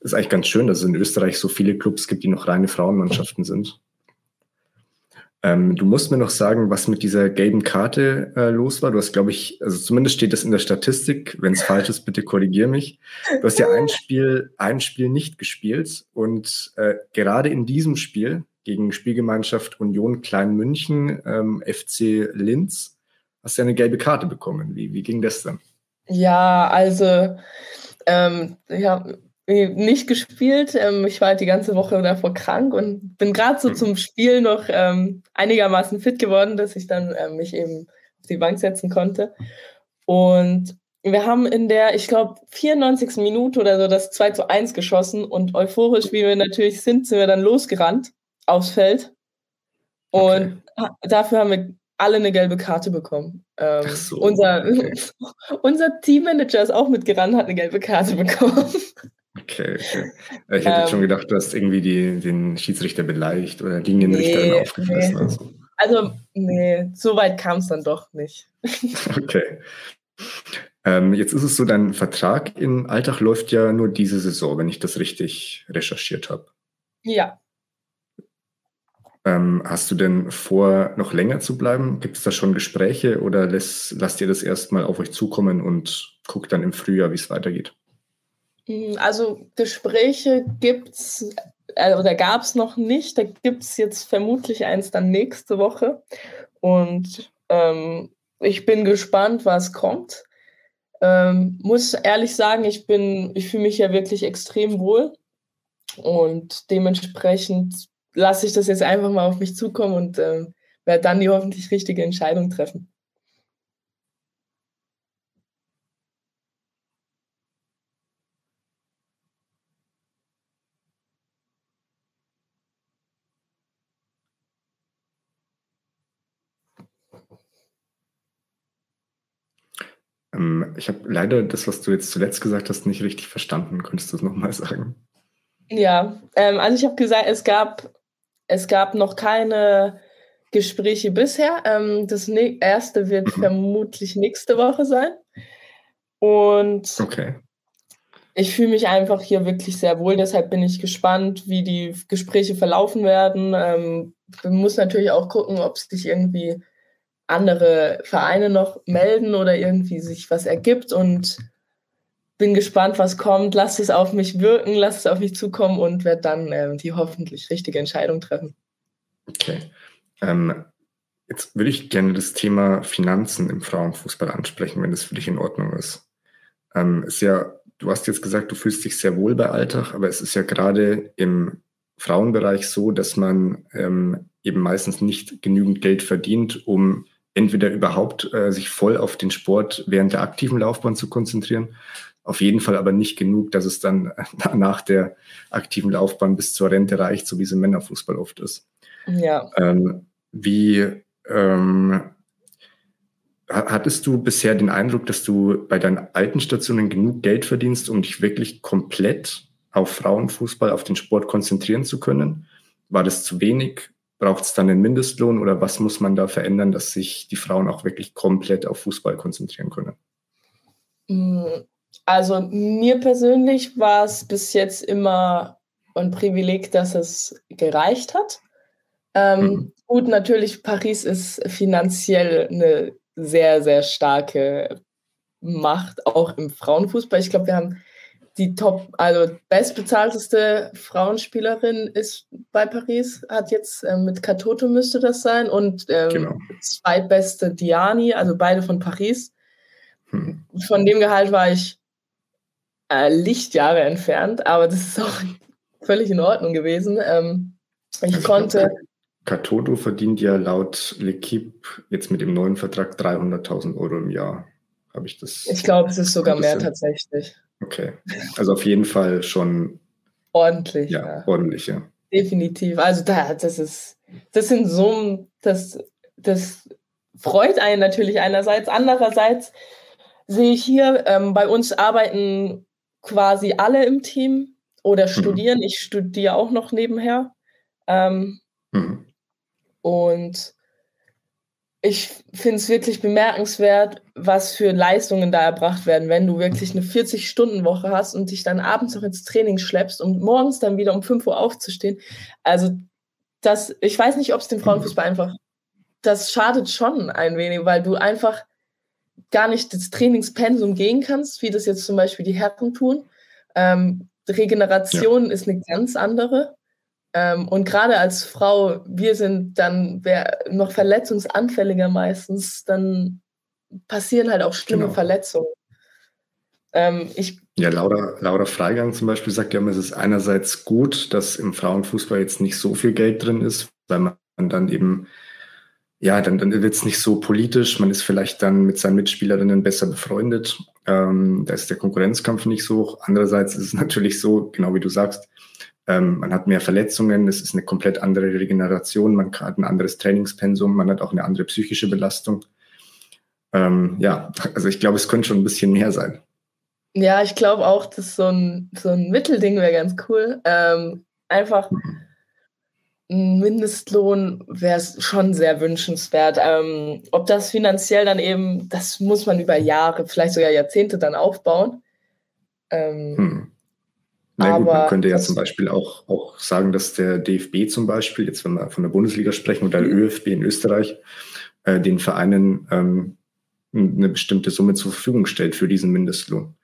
[SPEAKER 5] Das ist eigentlich ganz schön, dass es in Österreich so viele Clubs gibt, die noch reine Frauenmannschaften sind. Ähm, du musst mir noch sagen, was mit dieser gelben Karte äh, los war. Du hast, glaube ich, also zumindest steht das in der Statistik. Wenn es falsch ist, bitte korrigier mich. Du hast ja ein Spiel, ein Spiel nicht gespielt und äh, gerade in diesem Spiel gegen Spielgemeinschaft Union Kleinmünchen, ähm, FC Linz, hast du ja eine gelbe Karte bekommen. Wie, wie ging das dann?
[SPEAKER 6] Ja, also ähm, ja, nicht gespielt. Ähm, ich war halt die ganze Woche davor krank und bin gerade so mhm. zum Spiel noch ähm, einigermaßen fit geworden, dass ich dann ähm, mich eben auf die Bank setzen konnte. Und wir haben in der, ich glaube, 94. Minute oder so das 2 zu 1 geschossen und euphorisch, wie wir natürlich sind, sind wir dann losgerannt aufs Feld. Und okay. dafür haben wir alle eine gelbe Karte bekommen. Ähm, so, unser, okay. unser Teammanager ist auch mitgerannt, hat eine gelbe Karte bekommen.
[SPEAKER 5] Okay, okay. Ich hätte ähm, schon gedacht, du hast irgendwie die, den Schiedsrichter beleidigt oder Linienrichterin nee, aufgefressen. Nee.
[SPEAKER 6] Also. also, nee, so weit kam es dann doch nicht.
[SPEAKER 5] okay. Ähm, jetzt ist es so, dein Vertrag im Alltag läuft ja nur diese Saison, wenn ich das richtig recherchiert habe.
[SPEAKER 6] Ja.
[SPEAKER 5] Ähm, hast du denn vor, noch länger zu bleiben? Gibt es da schon Gespräche oder lässt, lasst ihr das erstmal auf euch zukommen und guckt dann im Frühjahr, wie es weitergeht?
[SPEAKER 6] Hm, also Gespräche gibt's äh, oder gab es noch nicht. Da gibt es jetzt vermutlich eins dann nächste Woche. Und ähm, ich bin gespannt, was kommt. Ähm, muss ehrlich sagen, ich bin, ich fühle mich ja wirklich extrem wohl. Und dementsprechend lasse ich das jetzt einfach mal auf mich zukommen und äh, werde dann die hoffentlich richtige Entscheidung treffen.
[SPEAKER 5] Ähm, ich habe leider das, was du jetzt zuletzt gesagt hast, nicht richtig verstanden. Könntest du es nochmal sagen?
[SPEAKER 6] Ja, ähm, also ich habe gesagt, es gab, es gab noch keine Gespräche bisher. Ähm, das erste wird mhm. vermutlich nächste Woche sein. Und
[SPEAKER 5] okay.
[SPEAKER 6] ich fühle mich einfach hier wirklich sehr wohl. Deshalb bin ich gespannt, wie die Gespräche verlaufen werden. Ähm, man muss natürlich auch gucken, ob sich irgendwie andere Vereine noch melden oder irgendwie sich was ergibt und bin gespannt, was kommt. Lass es auf mich wirken, lass es auf mich zukommen und werde dann äh, die hoffentlich richtige Entscheidung treffen.
[SPEAKER 5] Okay. Ähm, jetzt würde ich gerne das Thema Finanzen im Frauenfußball ansprechen, wenn das für dich in Ordnung ist. Ähm, ist ja, du hast jetzt gesagt, du fühlst dich sehr wohl bei Alltag, aber es ist ja gerade im Frauenbereich so, dass man ähm, eben meistens nicht genügend Geld verdient, um entweder überhaupt äh, sich voll auf den Sport während der aktiven Laufbahn zu konzentrieren, auf jeden Fall aber nicht genug, dass es dann nach der aktiven Laufbahn bis zur Rente reicht, so wie es im Männerfußball oft ist.
[SPEAKER 6] Ja.
[SPEAKER 5] Ähm, wie ähm, hattest du bisher den Eindruck, dass du bei deinen alten Stationen genug Geld verdienst, um dich wirklich komplett auf Frauenfußball, auf den Sport konzentrieren zu können? War das zu wenig? Braucht es dann einen Mindestlohn oder was muss man da verändern, dass sich die Frauen auch wirklich komplett auf Fußball konzentrieren können?
[SPEAKER 6] Mm, also mir persönlich war es bis jetzt immer ein Privileg, dass es gereicht hat. Ähm, mhm. Gut, natürlich, Paris ist finanziell eine sehr, sehr starke Macht, auch im Frauenfußball. Ich glaube, wir haben die Top, also bestbezahlteste Frauenspielerin ist bei Paris, hat jetzt äh, mit Katoto müsste das sein und ähm, genau. zweitbeste Diani, also beide von Paris. Hm. Von dem Gehalt war ich äh, Lichtjahre entfernt, aber das ist auch völlig in Ordnung gewesen. Ähm, ich also konnte.
[SPEAKER 5] Katoto verdient ja laut L'Equipe jetzt mit dem neuen Vertrag 300.000 Euro im Jahr. Habe ich das?
[SPEAKER 6] Ich glaube, es ist sogar mehr tatsächlich.
[SPEAKER 5] Okay. Also auf jeden Fall schon
[SPEAKER 6] ordentlich.
[SPEAKER 5] Ja, ja. ordentlich, ja.
[SPEAKER 6] Definitiv. Also da, das ist, das sind Summen, das, das freut einen natürlich einerseits. Andererseits sehe ich hier, ähm, bei uns arbeiten quasi alle im Team oder mhm. studieren. Mhm. Ich studiere auch noch nebenher. Ähm, mhm. Und ich finde es wirklich bemerkenswert, was für Leistungen da erbracht werden, wenn du wirklich eine 40-Stunden-Woche hast und dich dann abends noch ins Training schleppst und morgens dann wieder um 5 Uhr aufzustehen. Also, das, ich weiß nicht, ob es dem Frauenfußball einfach, das schadet schon ein wenig, weil du einfach gar nicht das Trainingspensum gehen kannst, wie das jetzt zum Beispiel die Herren tun. Ähm, Regeneration ja. ist eine ganz andere. Ähm, und gerade als Frau, wir sind dann noch verletzungsanfälliger meistens, dann passieren halt auch schlimme genau. Verletzungen.
[SPEAKER 5] Ähm, ich ja, Laura, Laura Freigang zum Beispiel sagt ja immer, es ist einerseits gut, dass im Frauenfußball jetzt nicht so viel Geld drin ist, weil man dann eben, ja, dann, dann wird es nicht so politisch, man ist vielleicht dann mit seinen Mitspielerinnen besser befreundet, ähm, da ist der Konkurrenzkampf nicht so hoch. Andererseits ist es natürlich so, genau wie du sagst, ähm, man hat mehr Verletzungen, es ist eine komplett andere Regeneration, man hat ein anderes Trainingspensum, man hat auch eine andere psychische Belastung. Ähm, ja, also ich glaube, es könnte schon ein bisschen mehr sein.
[SPEAKER 6] Ja, ich glaube auch, dass so ein, so ein Mittelding wäre ganz cool. Ähm, einfach ein Mindestlohn wäre schon sehr wünschenswert. Ähm, ob das finanziell dann eben, das muss man über Jahre, vielleicht sogar Jahrzehnte dann aufbauen. Ähm, hm.
[SPEAKER 5] Na gut, man könnte ja zum Beispiel auch, auch sagen, dass der DFB zum Beispiel, jetzt wenn wir von der Bundesliga sprechen oder der mhm. ÖFB in Österreich, äh, den Vereinen ähm, eine bestimmte Summe zur Verfügung stellt für diesen Mindestlohn.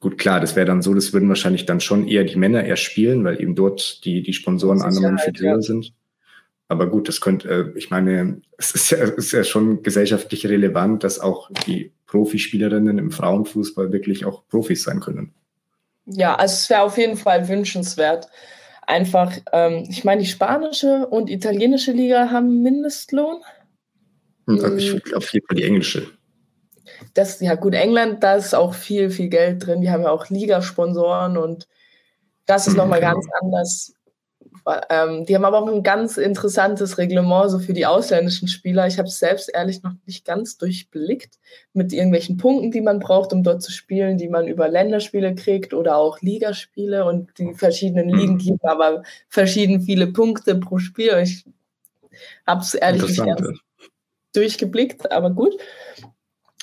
[SPEAKER 5] Gut, klar, das wäre dann so, das würden wahrscheinlich dann schon eher die Männer eher spielen, weil eben dort die, die Sponsoren anderen viel höher sind. Aber gut, das könnte, äh, ich meine, es ist ja, ist ja schon gesellschaftlich relevant, dass auch die Profispielerinnen im Frauenfußball wirklich auch Profis sein können.
[SPEAKER 6] Ja, also es wäre auf jeden Fall wünschenswert. Einfach, ähm, ich meine, die spanische und italienische Liga haben Mindestlohn.
[SPEAKER 5] Hm, also ich auf jeden Fall die englische.
[SPEAKER 6] Das, ja gut, England, da ist auch viel, viel Geld drin. Die haben ja auch Ligasponsoren und das ist nochmal genau. ganz anders. Ähm, die haben aber auch ein ganz interessantes Reglement so für die ausländischen Spieler. Ich habe es selbst ehrlich noch nicht ganz durchblickt mit irgendwelchen Punkten, die man braucht, um dort zu spielen, die man über Länderspiele kriegt oder auch Ligaspiele und die verschiedenen Ligen mhm. geben aber verschieden viele Punkte pro Spiel. Ich habe es ehrlich nicht ganz durchgeblickt, aber gut.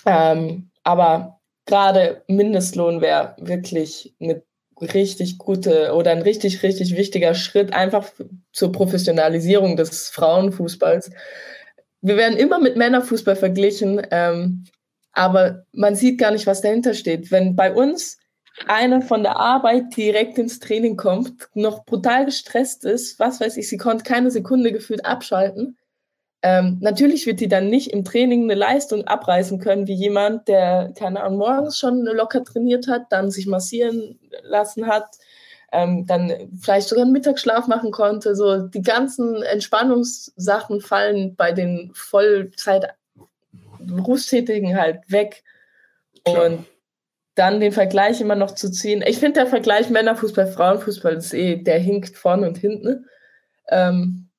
[SPEAKER 6] Ähm, aber gerade Mindestlohn wäre wirklich eine richtig gute oder ein richtig, richtig wichtiger Schritt einfach zur Professionalisierung des Frauenfußballs. Wir werden immer mit Männerfußball verglichen, ähm, aber man sieht gar nicht, was dahinter steht. Wenn bei uns einer von der Arbeit direkt ins Training kommt, noch brutal gestresst ist, was weiß ich, sie konnte keine Sekunde gefühlt abschalten, ähm, natürlich wird die dann nicht im Training eine Leistung abreißen können, wie jemand, der, keine Ahnung, morgens schon locker trainiert hat, dann sich massieren lassen hat, ähm, dann vielleicht sogar einen Mittagsschlaf machen konnte. So die ganzen Entspannungssachen fallen bei den Vollzeit Berufstätigen halt weg. Klar. Und dann den Vergleich immer noch zu ziehen. Ich finde, der Vergleich Männerfußball, Frauenfußball ist eh, der hinkt vorne und hinten. Ähm,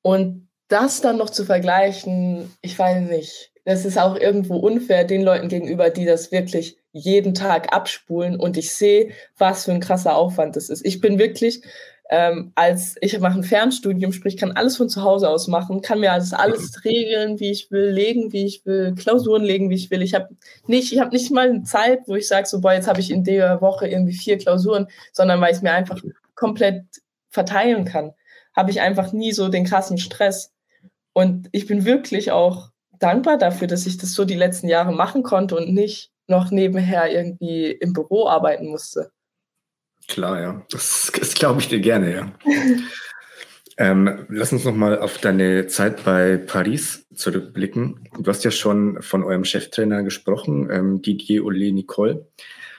[SPEAKER 6] und das dann noch zu vergleichen, ich weiß nicht, das ist auch irgendwo unfair den Leuten gegenüber, die das wirklich jeden Tag abspulen und ich sehe, was für ein krasser Aufwand das ist. Ich bin wirklich, ähm, als ich mache ein Fernstudium, sprich, kann alles von zu Hause aus machen, kann mir alles, alles regeln, wie ich will, legen, wie ich will, Klausuren legen, wie ich will. Ich habe nicht, ich habe nicht mal eine Zeit, wo ich sage, so, boah, jetzt habe ich in der Woche irgendwie vier Klausuren, sondern weil ich mir einfach komplett verteilen kann, habe ich einfach nie so den krassen Stress. Und ich bin wirklich auch dankbar dafür, dass ich das so die letzten Jahre machen konnte und nicht noch nebenher irgendwie im Büro arbeiten musste.
[SPEAKER 5] Klar, ja. Das, das glaube ich dir gerne, ja. ähm, lass uns nochmal auf deine Zeit bei Paris zurückblicken. Du hast ja schon von eurem Cheftrainer gesprochen, ähm, Didier Ole Nicole.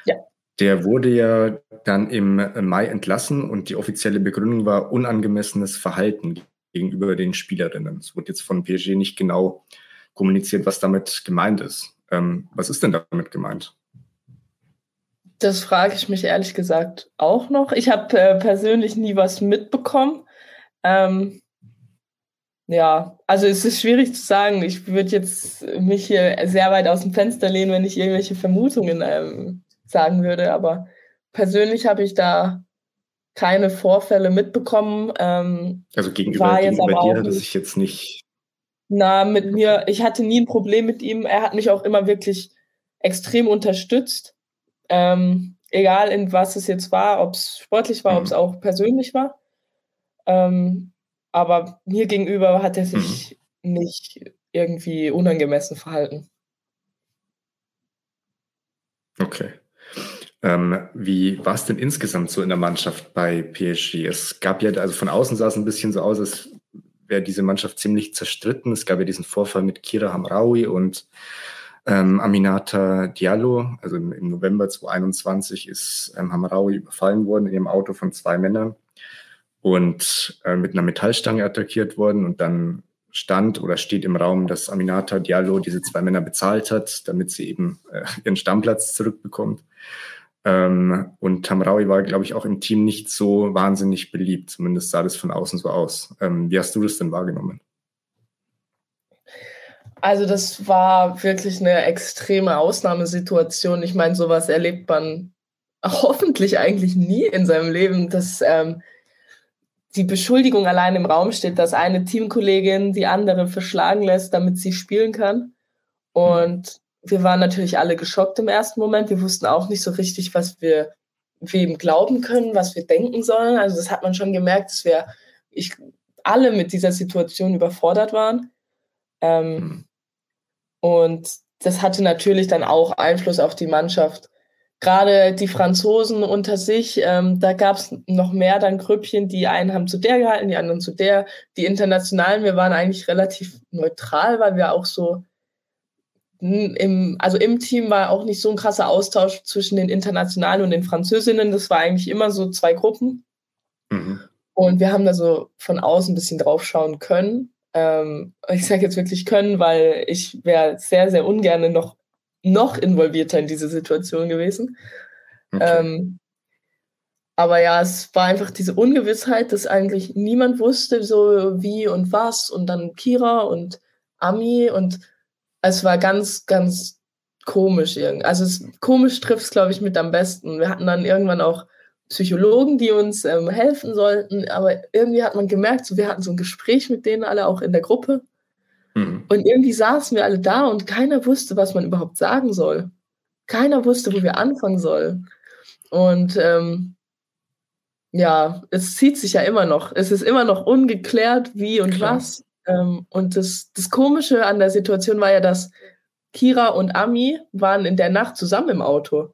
[SPEAKER 5] Ja. Der wurde ja dann im Mai entlassen und die offizielle Begründung war unangemessenes Verhalten gegenüber den Spielerinnen. Es wurde jetzt von PSG nicht genau kommuniziert, was damit gemeint ist. Ähm, was ist denn damit gemeint?
[SPEAKER 6] Das frage ich mich ehrlich gesagt auch noch. Ich habe äh, persönlich nie was mitbekommen. Ähm, ja, also es ist schwierig zu sagen. Ich würde jetzt mich hier sehr weit aus dem Fenster lehnen, wenn ich irgendwelche Vermutungen ähm, sagen würde. Aber persönlich habe ich da keine Vorfälle mitbekommen. Ähm,
[SPEAKER 5] also gegenüber, gegenüber dir hat er sich jetzt nicht.
[SPEAKER 6] Na, mit mir, ich hatte nie ein Problem mit ihm. Er hat mich auch immer wirklich extrem unterstützt. Ähm, egal in was es jetzt war, ob es sportlich war, mhm. ob es auch persönlich war. Ähm, aber mir gegenüber hat er sich mhm. nicht irgendwie unangemessen verhalten.
[SPEAKER 5] Okay. Ähm, wie war es denn insgesamt so in der Mannschaft bei PSG? Es gab ja, also von außen sah es ein bisschen so aus, als wäre diese Mannschaft ziemlich zerstritten. Es gab ja diesen Vorfall mit Kira Hamraoui und ähm, Aminata Diallo. Also im, im, November 2021 ist ähm, Hamraoui überfallen worden in ihrem Auto von zwei Männern und äh, mit einer Metallstange attackiert worden und dann stand oder steht im Raum, dass Aminata Diallo diese zwei Männer bezahlt hat, damit sie eben äh, ihren Stammplatz zurückbekommt. Ähm, und Tamraui war, glaube ich, auch im Team nicht so wahnsinnig beliebt. Zumindest sah das von außen so aus. Ähm, wie hast du das denn wahrgenommen?
[SPEAKER 6] Also das war wirklich eine extreme Ausnahmesituation. Ich meine, sowas erlebt man hoffentlich eigentlich nie in seinem Leben, dass ähm, die Beschuldigung allein im Raum steht, dass eine Teamkollegin die andere verschlagen lässt, damit sie spielen kann. Und wir waren natürlich alle geschockt im ersten Moment. Wir wussten auch nicht so richtig, was wir wem glauben können, was wir denken sollen. Also das hat man schon gemerkt, dass wir ich, alle mit dieser Situation überfordert waren. Ähm, mhm. Und das hatte natürlich dann auch Einfluss auf die Mannschaft gerade die Franzosen unter sich, ähm, da gab es noch mehr dann Grüppchen, die einen haben zu der gehalten, die anderen zu der. Die Internationalen, wir waren eigentlich relativ neutral, weil wir auch so im, also im Team war auch nicht so ein krasser Austausch zwischen den Internationalen und den Französinnen. Das war eigentlich immer so zwei Gruppen. Mhm. Und wir haben da so von außen ein bisschen draufschauen können. Ähm, ich sage jetzt wirklich können, weil ich wäre sehr, sehr ungern noch noch involvierter in diese Situation gewesen. Okay. Ähm, aber ja, es war einfach diese Ungewissheit, dass eigentlich niemand wusste, so wie und was. Und dann Kira und Ami. Und es war ganz, ganz komisch. Also es, komisch trifft es, glaube ich, mit am besten. Wir hatten dann irgendwann auch Psychologen, die uns ähm, helfen sollten. Aber irgendwie hat man gemerkt, so, wir hatten so ein Gespräch mit denen alle auch in der Gruppe. Mhm. Und irgendwie saßen wir alle da und keiner wusste, was man überhaupt sagen soll. Keiner wusste, wo wir anfangen sollen. Und ähm, ja, es zieht sich ja immer noch. Es ist immer noch ungeklärt, wie und Klar. was. Ähm, und das, das Komische an der Situation war ja, dass Kira und Ami waren in der Nacht zusammen im Auto.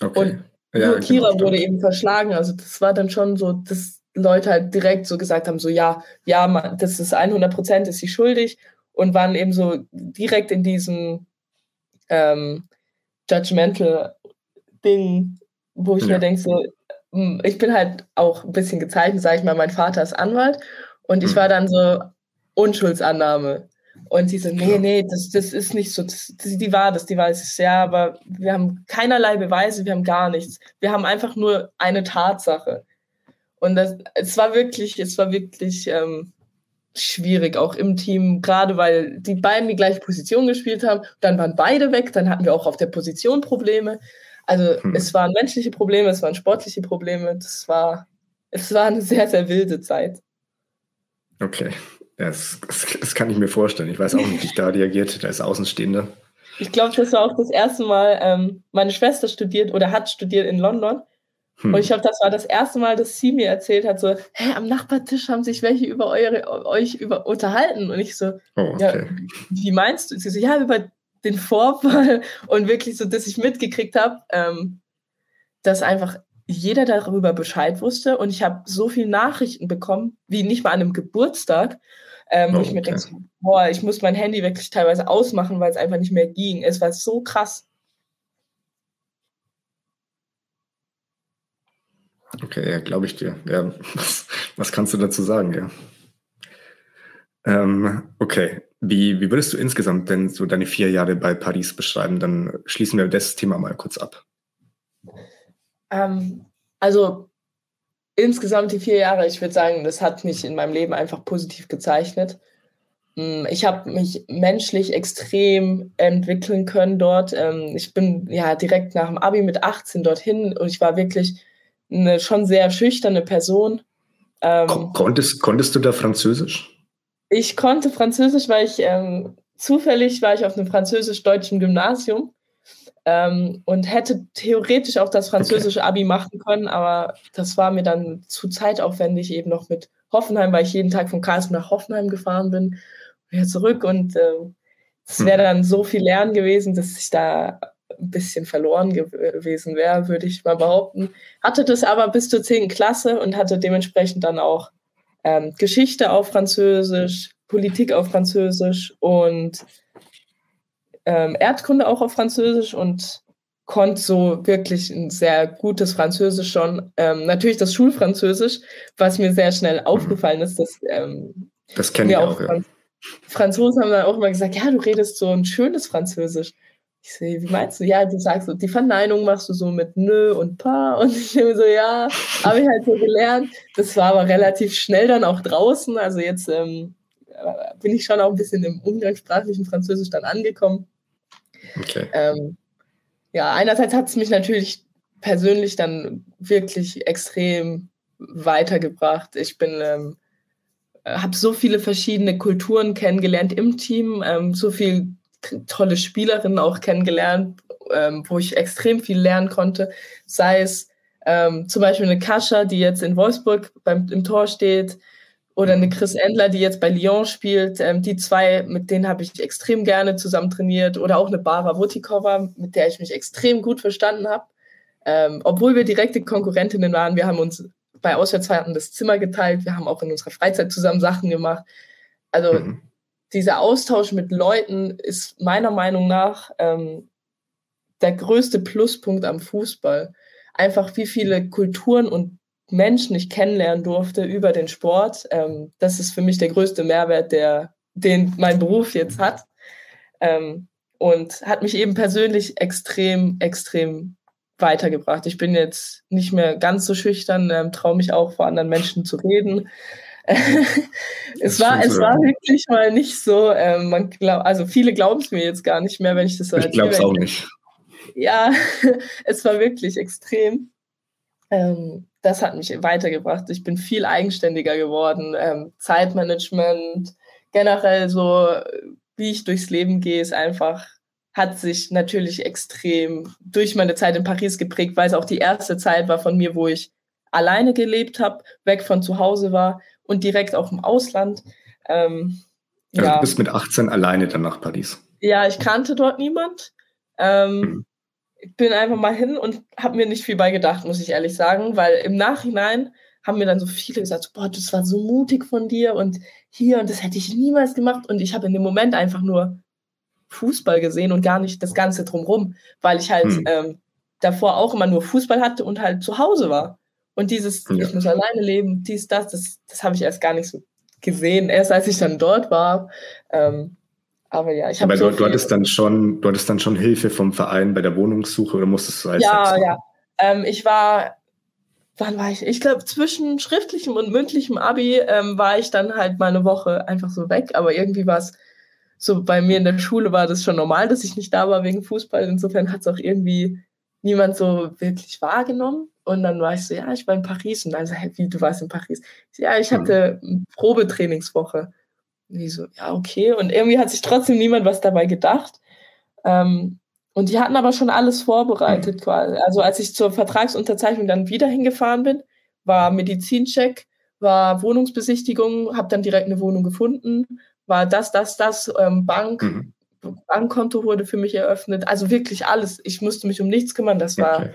[SPEAKER 6] Okay. Und ja, nur Kira genau, wurde eben verschlagen. Also das war dann schon so, dass Leute halt direkt so gesagt haben, so ja, ja, das ist 100 Prozent, ist sie schuldig und waren eben so direkt in diesem ähm, judgmental Ding, wo ich ja. mir denke, so, hm, ich bin halt auch ein bisschen gezeichnet, sage ich mal, mein Vater ist Anwalt und ich mhm. war dann so Unschuldsannahme. Und sie so, nee, nee, das, das ist nicht so, das, das, die war das, die war es. Ja, aber wir haben keinerlei Beweise, wir haben gar nichts. Wir haben einfach nur eine Tatsache. Und das, es war wirklich, es war wirklich ähm, schwierig, auch im Team, gerade weil die beiden die gleiche Position gespielt haben. Dann waren beide weg, dann hatten wir auch auf der Position Probleme. Also hm. es waren menschliche Probleme, es waren sportliche Probleme. Das war, es war eine sehr, sehr wilde Zeit.
[SPEAKER 5] Okay, das, das, das kann ich mir vorstellen. Ich weiß auch nicht, wie ich da reagiert hätte als Außenstehender.
[SPEAKER 6] Ich glaube, das war auch das erste Mal, ähm, meine Schwester studiert oder hat studiert in London. Hm. Und ich glaube, das war das erste Mal, dass sie mir erzählt hat, so, hey, am Nachbartisch haben sich welche über eure, euch über, unterhalten. Und ich so, oh, okay. ja, wie meinst du? Sie so, ja, über den Vorfall. Und wirklich so, dass ich mitgekriegt habe, ähm, dass einfach jeder darüber Bescheid wusste. Und ich habe so viele Nachrichten bekommen, wie nicht mal an einem Geburtstag, ähm, oh, wo ich mir denke, boah, ich muss mein Handy wirklich teilweise ausmachen, weil es einfach nicht mehr ging. Es war so krass.
[SPEAKER 5] Okay, ja, glaube ich dir. Ja, was, was, kannst du dazu sagen, ja? Ähm, okay, wie, wie würdest du insgesamt denn so deine vier Jahre bei Paris beschreiben? Dann schließen wir das Thema mal kurz ab.
[SPEAKER 6] Ähm, also insgesamt die vier Jahre, ich würde sagen, das hat mich in meinem Leben einfach positiv gezeichnet. Mm, ich habe mich menschlich extrem entwickeln können dort. Ähm, ich bin ja direkt nach dem Abi mit 18 dorthin und ich war wirklich eine schon sehr schüchterne Person.
[SPEAKER 5] Ähm, konntest, konntest du da Französisch?
[SPEAKER 6] Ich konnte Französisch, weil ich ähm, zufällig war ich auf einem französisch-deutschen Gymnasium ähm, und hätte theoretisch auch das französische Abi machen können, aber das war mir dann zu zeitaufwendig, eben noch mit Hoffenheim, weil ich jeden Tag von Karlsruhe nach Hoffenheim gefahren bin, wieder zurück und äh, es wäre hm. dann so viel Lernen gewesen, dass ich da ein bisschen verloren gewesen wäre, würde ich mal behaupten. Hatte das aber bis zur 10. Klasse und hatte dementsprechend dann auch ähm, Geschichte auf Französisch, Politik auf Französisch und ähm, Erdkunde auch auf Französisch und konnte so wirklich ein sehr gutes Französisch schon. Ähm, natürlich das Schulfranzösisch, was mir sehr schnell aufgefallen ist, dass ähm,
[SPEAKER 5] das kennen wir auch. Ja.
[SPEAKER 6] Franzosen haben dann auch immer gesagt, ja, du redest so ein schönes Französisch. Ich sehe, wie meinst du? Ja, du sagst so, die Verneinung machst du so mit nö und pa und ich denke so, ja, habe ich halt so gelernt. Das war aber relativ schnell dann auch draußen. Also jetzt ähm, bin ich schon auch ein bisschen im umgangssprachlichen Französisch dann angekommen. Ähm, ja, einerseits hat es mich natürlich persönlich dann wirklich extrem weitergebracht. Ich bin, ähm, habe so viele verschiedene Kulturen kennengelernt im Team, ähm, so viele tolle Spielerinnen auch kennengelernt, ähm, wo ich extrem viel lernen konnte. Sei es ähm, zum Beispiel eine Kascha, die jetzt in Wolfsburg beim, im Tor steht, oder eine Chris Endler, die jetzt bei Lyon spielt. Ähm, die zwei, mit denen habe ich extrem gerne zusammen trainiert. Oder auch eine Bara Wutikova, mit der ich mich extrem gut verstanden habe. Ähm, obwohl wir direkte Konkurrentinnen waren, wir haben uns bei Auswärtsfahrten das Zimmer geteilt. Wir haben auch in unserer Freizeit zusammen Sachen gemacht. Also mhm. dieser Austausch mit Leuten ist meiner Meinung nach ähm, der größte Pluspunkt am Fußball. Einfach wie viele Kulturen und Menschen ich kennenlernen durfte über den Sport. Ähm, das ist für mich der größte Mehrwert, der, den mein Beruf jetzt hat. Ähm, und hat mich eben persönlich extrem, extrem weitergebracht. Ich bin jetzt nicht mehr ganz so schüchtern, ähm, traue mich auch vor anderen Menschen zu reden. es war, es war wirklich mal nicht so. Ähm, man glaub, also viele glauben es mir jetzt gar nicht mehr, wenn ich das so
[SPEAKER 5] erzähle. Ich glaube es auch nicht.
[SPEAKER 6] Ja, es war wirklich extrem. Ähm, das hat mich weitergebracht. Ich bin viel eigenständiger geworden. Ähm, Zeitmanagement, generell so, wie ich durchs Leben gehe, ist einfach, hat sich natürlich extrem durch meine Zeit in Paris geprägt, weil es auch die erste Zeit war von mir, wo ich alleine gelebt habe, weg von zu Hause war und direkt auch im Ausland. Ähm,
[SPEAKER 5] also ja. Du bist mit 18 alleine dann nach Paris.
[SPEAKER 6] Ja, ich kannte dort niemand. Ähm, mhm bin einfach mal hin und habe mir nicht viel bei gedacht, muss ich ehrlich sagen, weil im Nachhinein haben mir dann so viele gesagt, boah, das war so mutig von dir und hier und das hätte ich niemals gemacht und ich habe in dem Moment einfach nur Fußball gesehen und gar nicht das Ganze drumrum, weil ich halt hm. ähm, davor auch immer nur Fußball hatte und halt zu Hause war. Und dieses, ja. ich muss alleine leben, dies, das, das, das habe ich erst gar nicht so gesehen, erst als ich dann dort war. Ähm, aber ja, ich habe.
[SPEAKER 5] Aber so du, du, hattest dann schon, du hattest dann schon Hilfe vom Verein bei der Wohnungssuche oder musstest du
[SPEAKER 6] alles Ja, ja. Ähm, ich war, wann war ich? Ich glaube, zwischen schriftlichem und mündlichem Abi ähm, war ich dann halt mal eine Woche einfach so weg. Aber irgendwie war es so, bei mir in der Schule war das schon normal, dass ich nicht da war wegen Fußball. Insofern hat es auch irgendwie niemand so wirklich wahrgenommen. Und dann war ich so, ja, ich war in Paris. Und dann so, hey, wie, du warst in Paris? Ja, ich hm. hatte eine Probetrainingswoche. Die so, ja, okay. Und irgendwie hat sich trotzdem niemand was dabei gedacht. Ähm, und die hatten aber schon alles vorbereitet quasi. Also als ich zur Vertragsunterzeichnung dann wieder hingefahren bin, war Medizincheck, war Wohnungsbesichtigung, habe dann direkt eine Wohnung gefunden, war das, das, das, ähm, Bank, mhm. Bankkonto wurde für mich eröffnet. Also wirklich alles. Ich musste mich um nichts kümmern. Das war,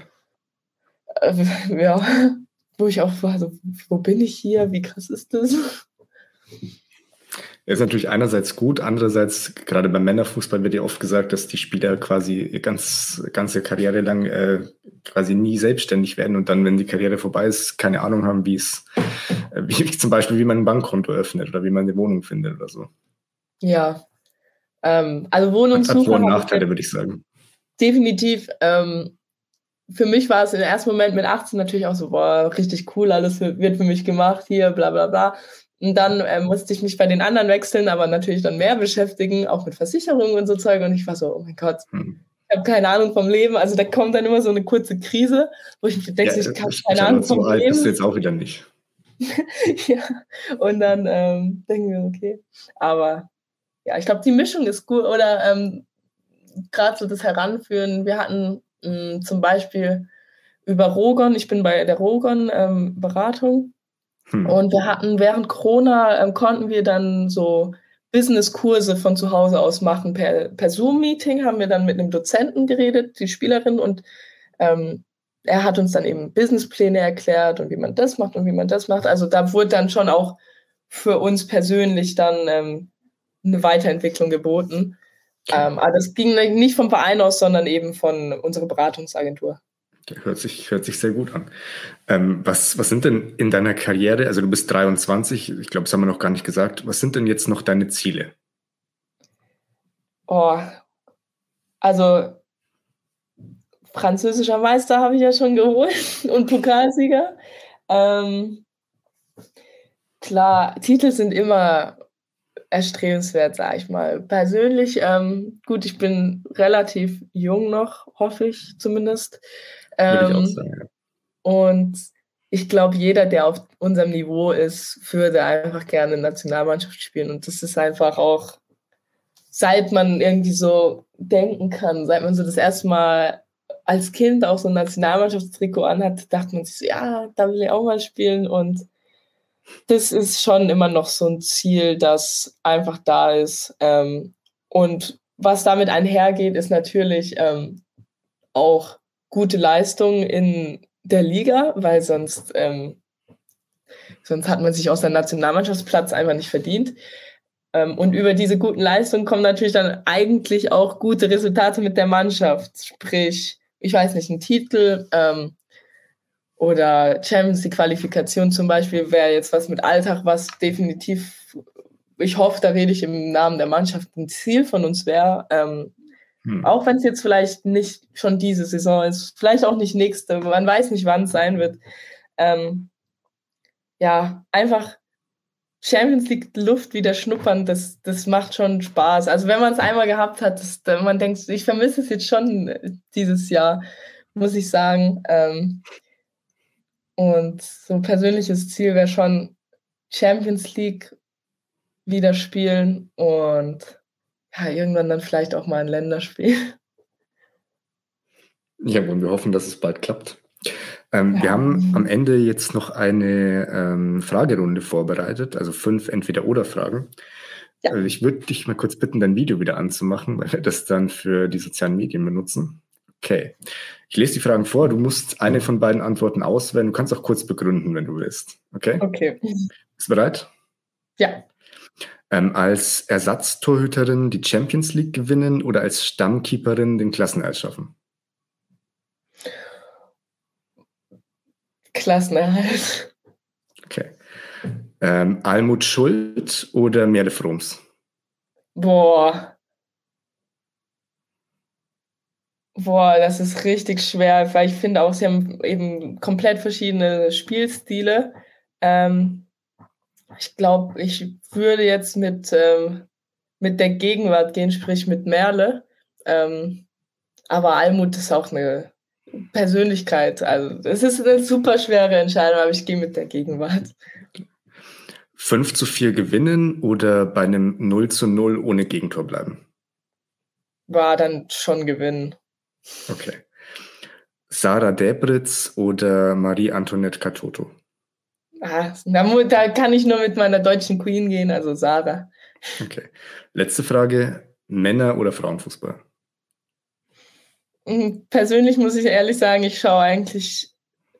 [SPEAKER 6] okay. äh, ja, wo ich auch war, so, wo bin ich hier? Wie krass ist das?
[SPEAKER 5] Ist natürlich einerseits gut, andererseits, gerade beim Männerfußball wird ja oft gesagt, dass die Spieler quasi ihr ganz, ganze Karriere lang äh, quasi nie selbstständig werden und dann, wenn die Karriere vorbei ist, keine Ahnung haben, wie es, äh, wie, zum Beispiel, wie man ein Bankkonto öffnet oder wie man eine Wohnung findet oder so.
[SPEAKER 6] Ja, ähm, also Wohnungssuche.
[SPEAKER 5] Hat Vor- und Nachteile, würde ich sagen.
[SPEAKER 6] Definitiv. Ähm, für mich war es im ersten Moment mit 18 natürlich auch so, boah, richtig cool, alles wird für mich gemacht, hier, bla bla bla. Und dann äh, musste ich mich bei den anderen wechseln, aber natürlich dann mehr beschäftigen, auch mit Versicherungen und so Zeug. Und ich war so, oh mein Gott, hm. ich habe keine Ahnung vom Leben. Also da kommt dann immer so eine kurze Krise, wo ich denke, ja, ich habe keine Ahnung vom
[SPEAKER 5] so Leben. Alt bist du jetzt auch wieder nicht.
[SPEAKER 6] ja, und dann ähm, denken wir, okay. Aber ja, ich glaube, die Mischung ist gut. Oder ähm, gerade so das Heranführen. Wir hatten mh, mm, zum Beispiel über Rogon, ich bin bei der Rogon-Beratung. Ähm, hm. Und wir hatten während Corona, ähm, konnten wir dann so Business-Kurse von zu Hause aus machen. Per, per Zoom-Meeting haben wir dann mit einem Dozenten geredet, die Spielerin, und ähm, er hat uns dann eben Businesspläne erklärt und wie man das macht und wie man das macht. Also da wurde dann schon auch für uns persönlich dann ähm, eine Weiterentwicklung geboten. Ähm, aber das ging nicht vom Verein aus, sondern eben von unserer Beratungsagentur.
[SPEAKER 5] Hört sich, hört sich sehr gut an. Ähm, was, was sind denn in deiner Karriere, also du bist 23, ich glaube, das haben wir noch gar nicht gesagt, was sind denn jetzt noch deine Ziele?
[SPEAKER 6] Oh, also französischer Meister habe ich ja schon geholt und Pokalsieger. Ähm, klar, Titel sind immer erstrebenswert, sage ich mal. Persönlich, ähm, gut, ich bin relativ jung noch, hoffe ich zumindest. Würde ich auch ähm, sagen, ja. Und ich glaube, jeder, der auf unserem Niveau ist, würde einfach gerne Nationalmannschaft spielen. Und das ist einfach auch, seit man irgendwie so denken kann, seit man so das erste Mal als Kind auch so ein Nationalmannschaftstrikot anhat, dachte man sich so, ja, da will ich auch mal spielen. Und das ist schon immer noch so ein Ziel, das einfach da ist. Ähm, und was damit einhergeht, ist natürlich ähm, auch gute Leistung in der Liga, weil sonst, ähm, sonst hat man sich aus der Nationalmannschaftsplatz einfach nicht verdient. Ähm, und über diese guten Leistungen kommen natürlich dann eigentlich auch gute Resultate mit der Mannschaft. Sprich, ich weiß nicht, ein Titel, ähm, oder Champions League Qualifikation zum Beispiel wäre jetzt was mit Alltag, was definitiv, ich hoffe, da rede ich im Namen der Mannschaft, ein Ziel von uns wäre. Ähm, hm. Auch wenn es jetzt vielleicht nicht schon diese Saison ist, vielleicht auch nicht nächste, man weiß nicht, wann es sein wird. Ähm, ja, einfach Champions League Luft wieder schnuppern, das, das macht schon Spaß. Also wenn man es einmal gehabt hat, das, man denkt, ich vermisse es jetzt schon dieses Jahr, muss ich sagen. Ähm, und so ein persönliches Ziel wäre schon Champions League wieder spielen und ja, irgendwann dann vielleicht auch mal ein Länderspiel.
[SPEAKER 5] Ja, und wir hoffen, dass es bald klappt. Ähm, ja. Wir haben am Ende jetzt noch eine ähm, Fragerunde vorbereitet, also fünf Entweder-Oder-Fragen. Ja. Also ich würde dich mal kurz bitten, dein Video wieder anzumachen, weil wir das dann für die sozialen Medien benutzen. Okay. Ich lese die Fragen vor. Du musst eine von beiden Antworten auswählen. Du kannst auch kurz begründen, wenn du willst. Okay?
[SPEAKER 6] Okay.
[SPEAKER 5] Bist du bereit?
[SPEAKER 6] Ja.
[SPEAKER 5] Ähm, als Ersatztorhüterin die Champions League gewinnen oder als Stammkeeperin den Klassenerhalt schaffen?
[SPEAKER 6] Klassenerhalt.
[SPEAKER 5] Okay. Ähm, Almut Schuld oder Merle Froms?
[SPEAKER 6] Boah. Boah, das ist richtig schwer, weil ich finde auch, sie haben eben komplett verschiedene Spielstile. Ähm, ich glaube, ich würde jetzt mit, ähm, mit der Gegenwart gehen, sprich mit Merle. Ähm, aber Almut ist auch eine Persönlichkeit. Also es ist eine super schwere Entscheidung, aber ich gehe mit der Gegenwart.
[SPEAKER 5] 5 zu 4 gewinnen oder bei einem 0 zu 0 ohne Gegentor bleiben?
[SPEAKER 6] War dann schon gewinnen.
[SPEAKER 5] Okay. Sarah Debritz oder Marie-Antoinette Katoto?
[SPEAKER 6] Ah, da kann ich nur mit meiner deutschen Queen gehen, also Sarah.
[SPEAKER 5] Okay. Letzte Frage: Männer- oder Frauenfußball?
[SPEAKER 6] Hm, persönlich muss ich ehrlich sagen, ich schaue eigentlich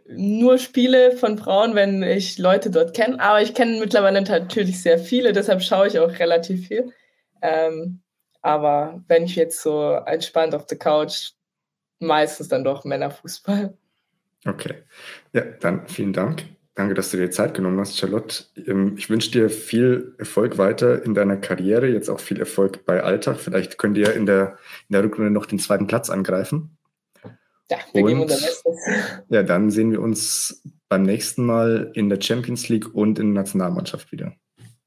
[SPEAKER 6] nur Spiele von Frauen, wenn ich Leute dort kenne. Aber ich kenne mittlerweile natürlich sehr viele, deshalb schaue ich auch relativ viel. Ähm, aber wenn ich jetzt so entspannt auf der Couch meistens dann doch Männerfußball.
[SPEAKER 5] Okay. Ja, dann vielen Dank. Danke, dass du dir Zeit genommen hast, Charlotte. Ähm, ich wünsche dir viel Erfolg weiter in deiner Karriere, jetzt auch viel Erfolg bei Alltag. Vielleicht könnt ihr in der, in der Rückrunde noch den zweiten Platz angreifen.
[SPEAKER 6] Ja, wir und, geben unser Bestes.
[SPEAKER 5] Ja, dann sehen wir uns beim nächsten Mal in der Champions League und in der Nationalmannschaft wieder.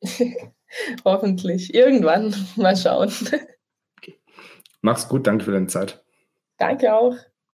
[SPEAKER 6] Hoffentlich. Irgendwann. Mal schauen.
[SPEAKER 5] Mach's gut, danke für deine Zeit.
[SPEAKER 6] Danke auch.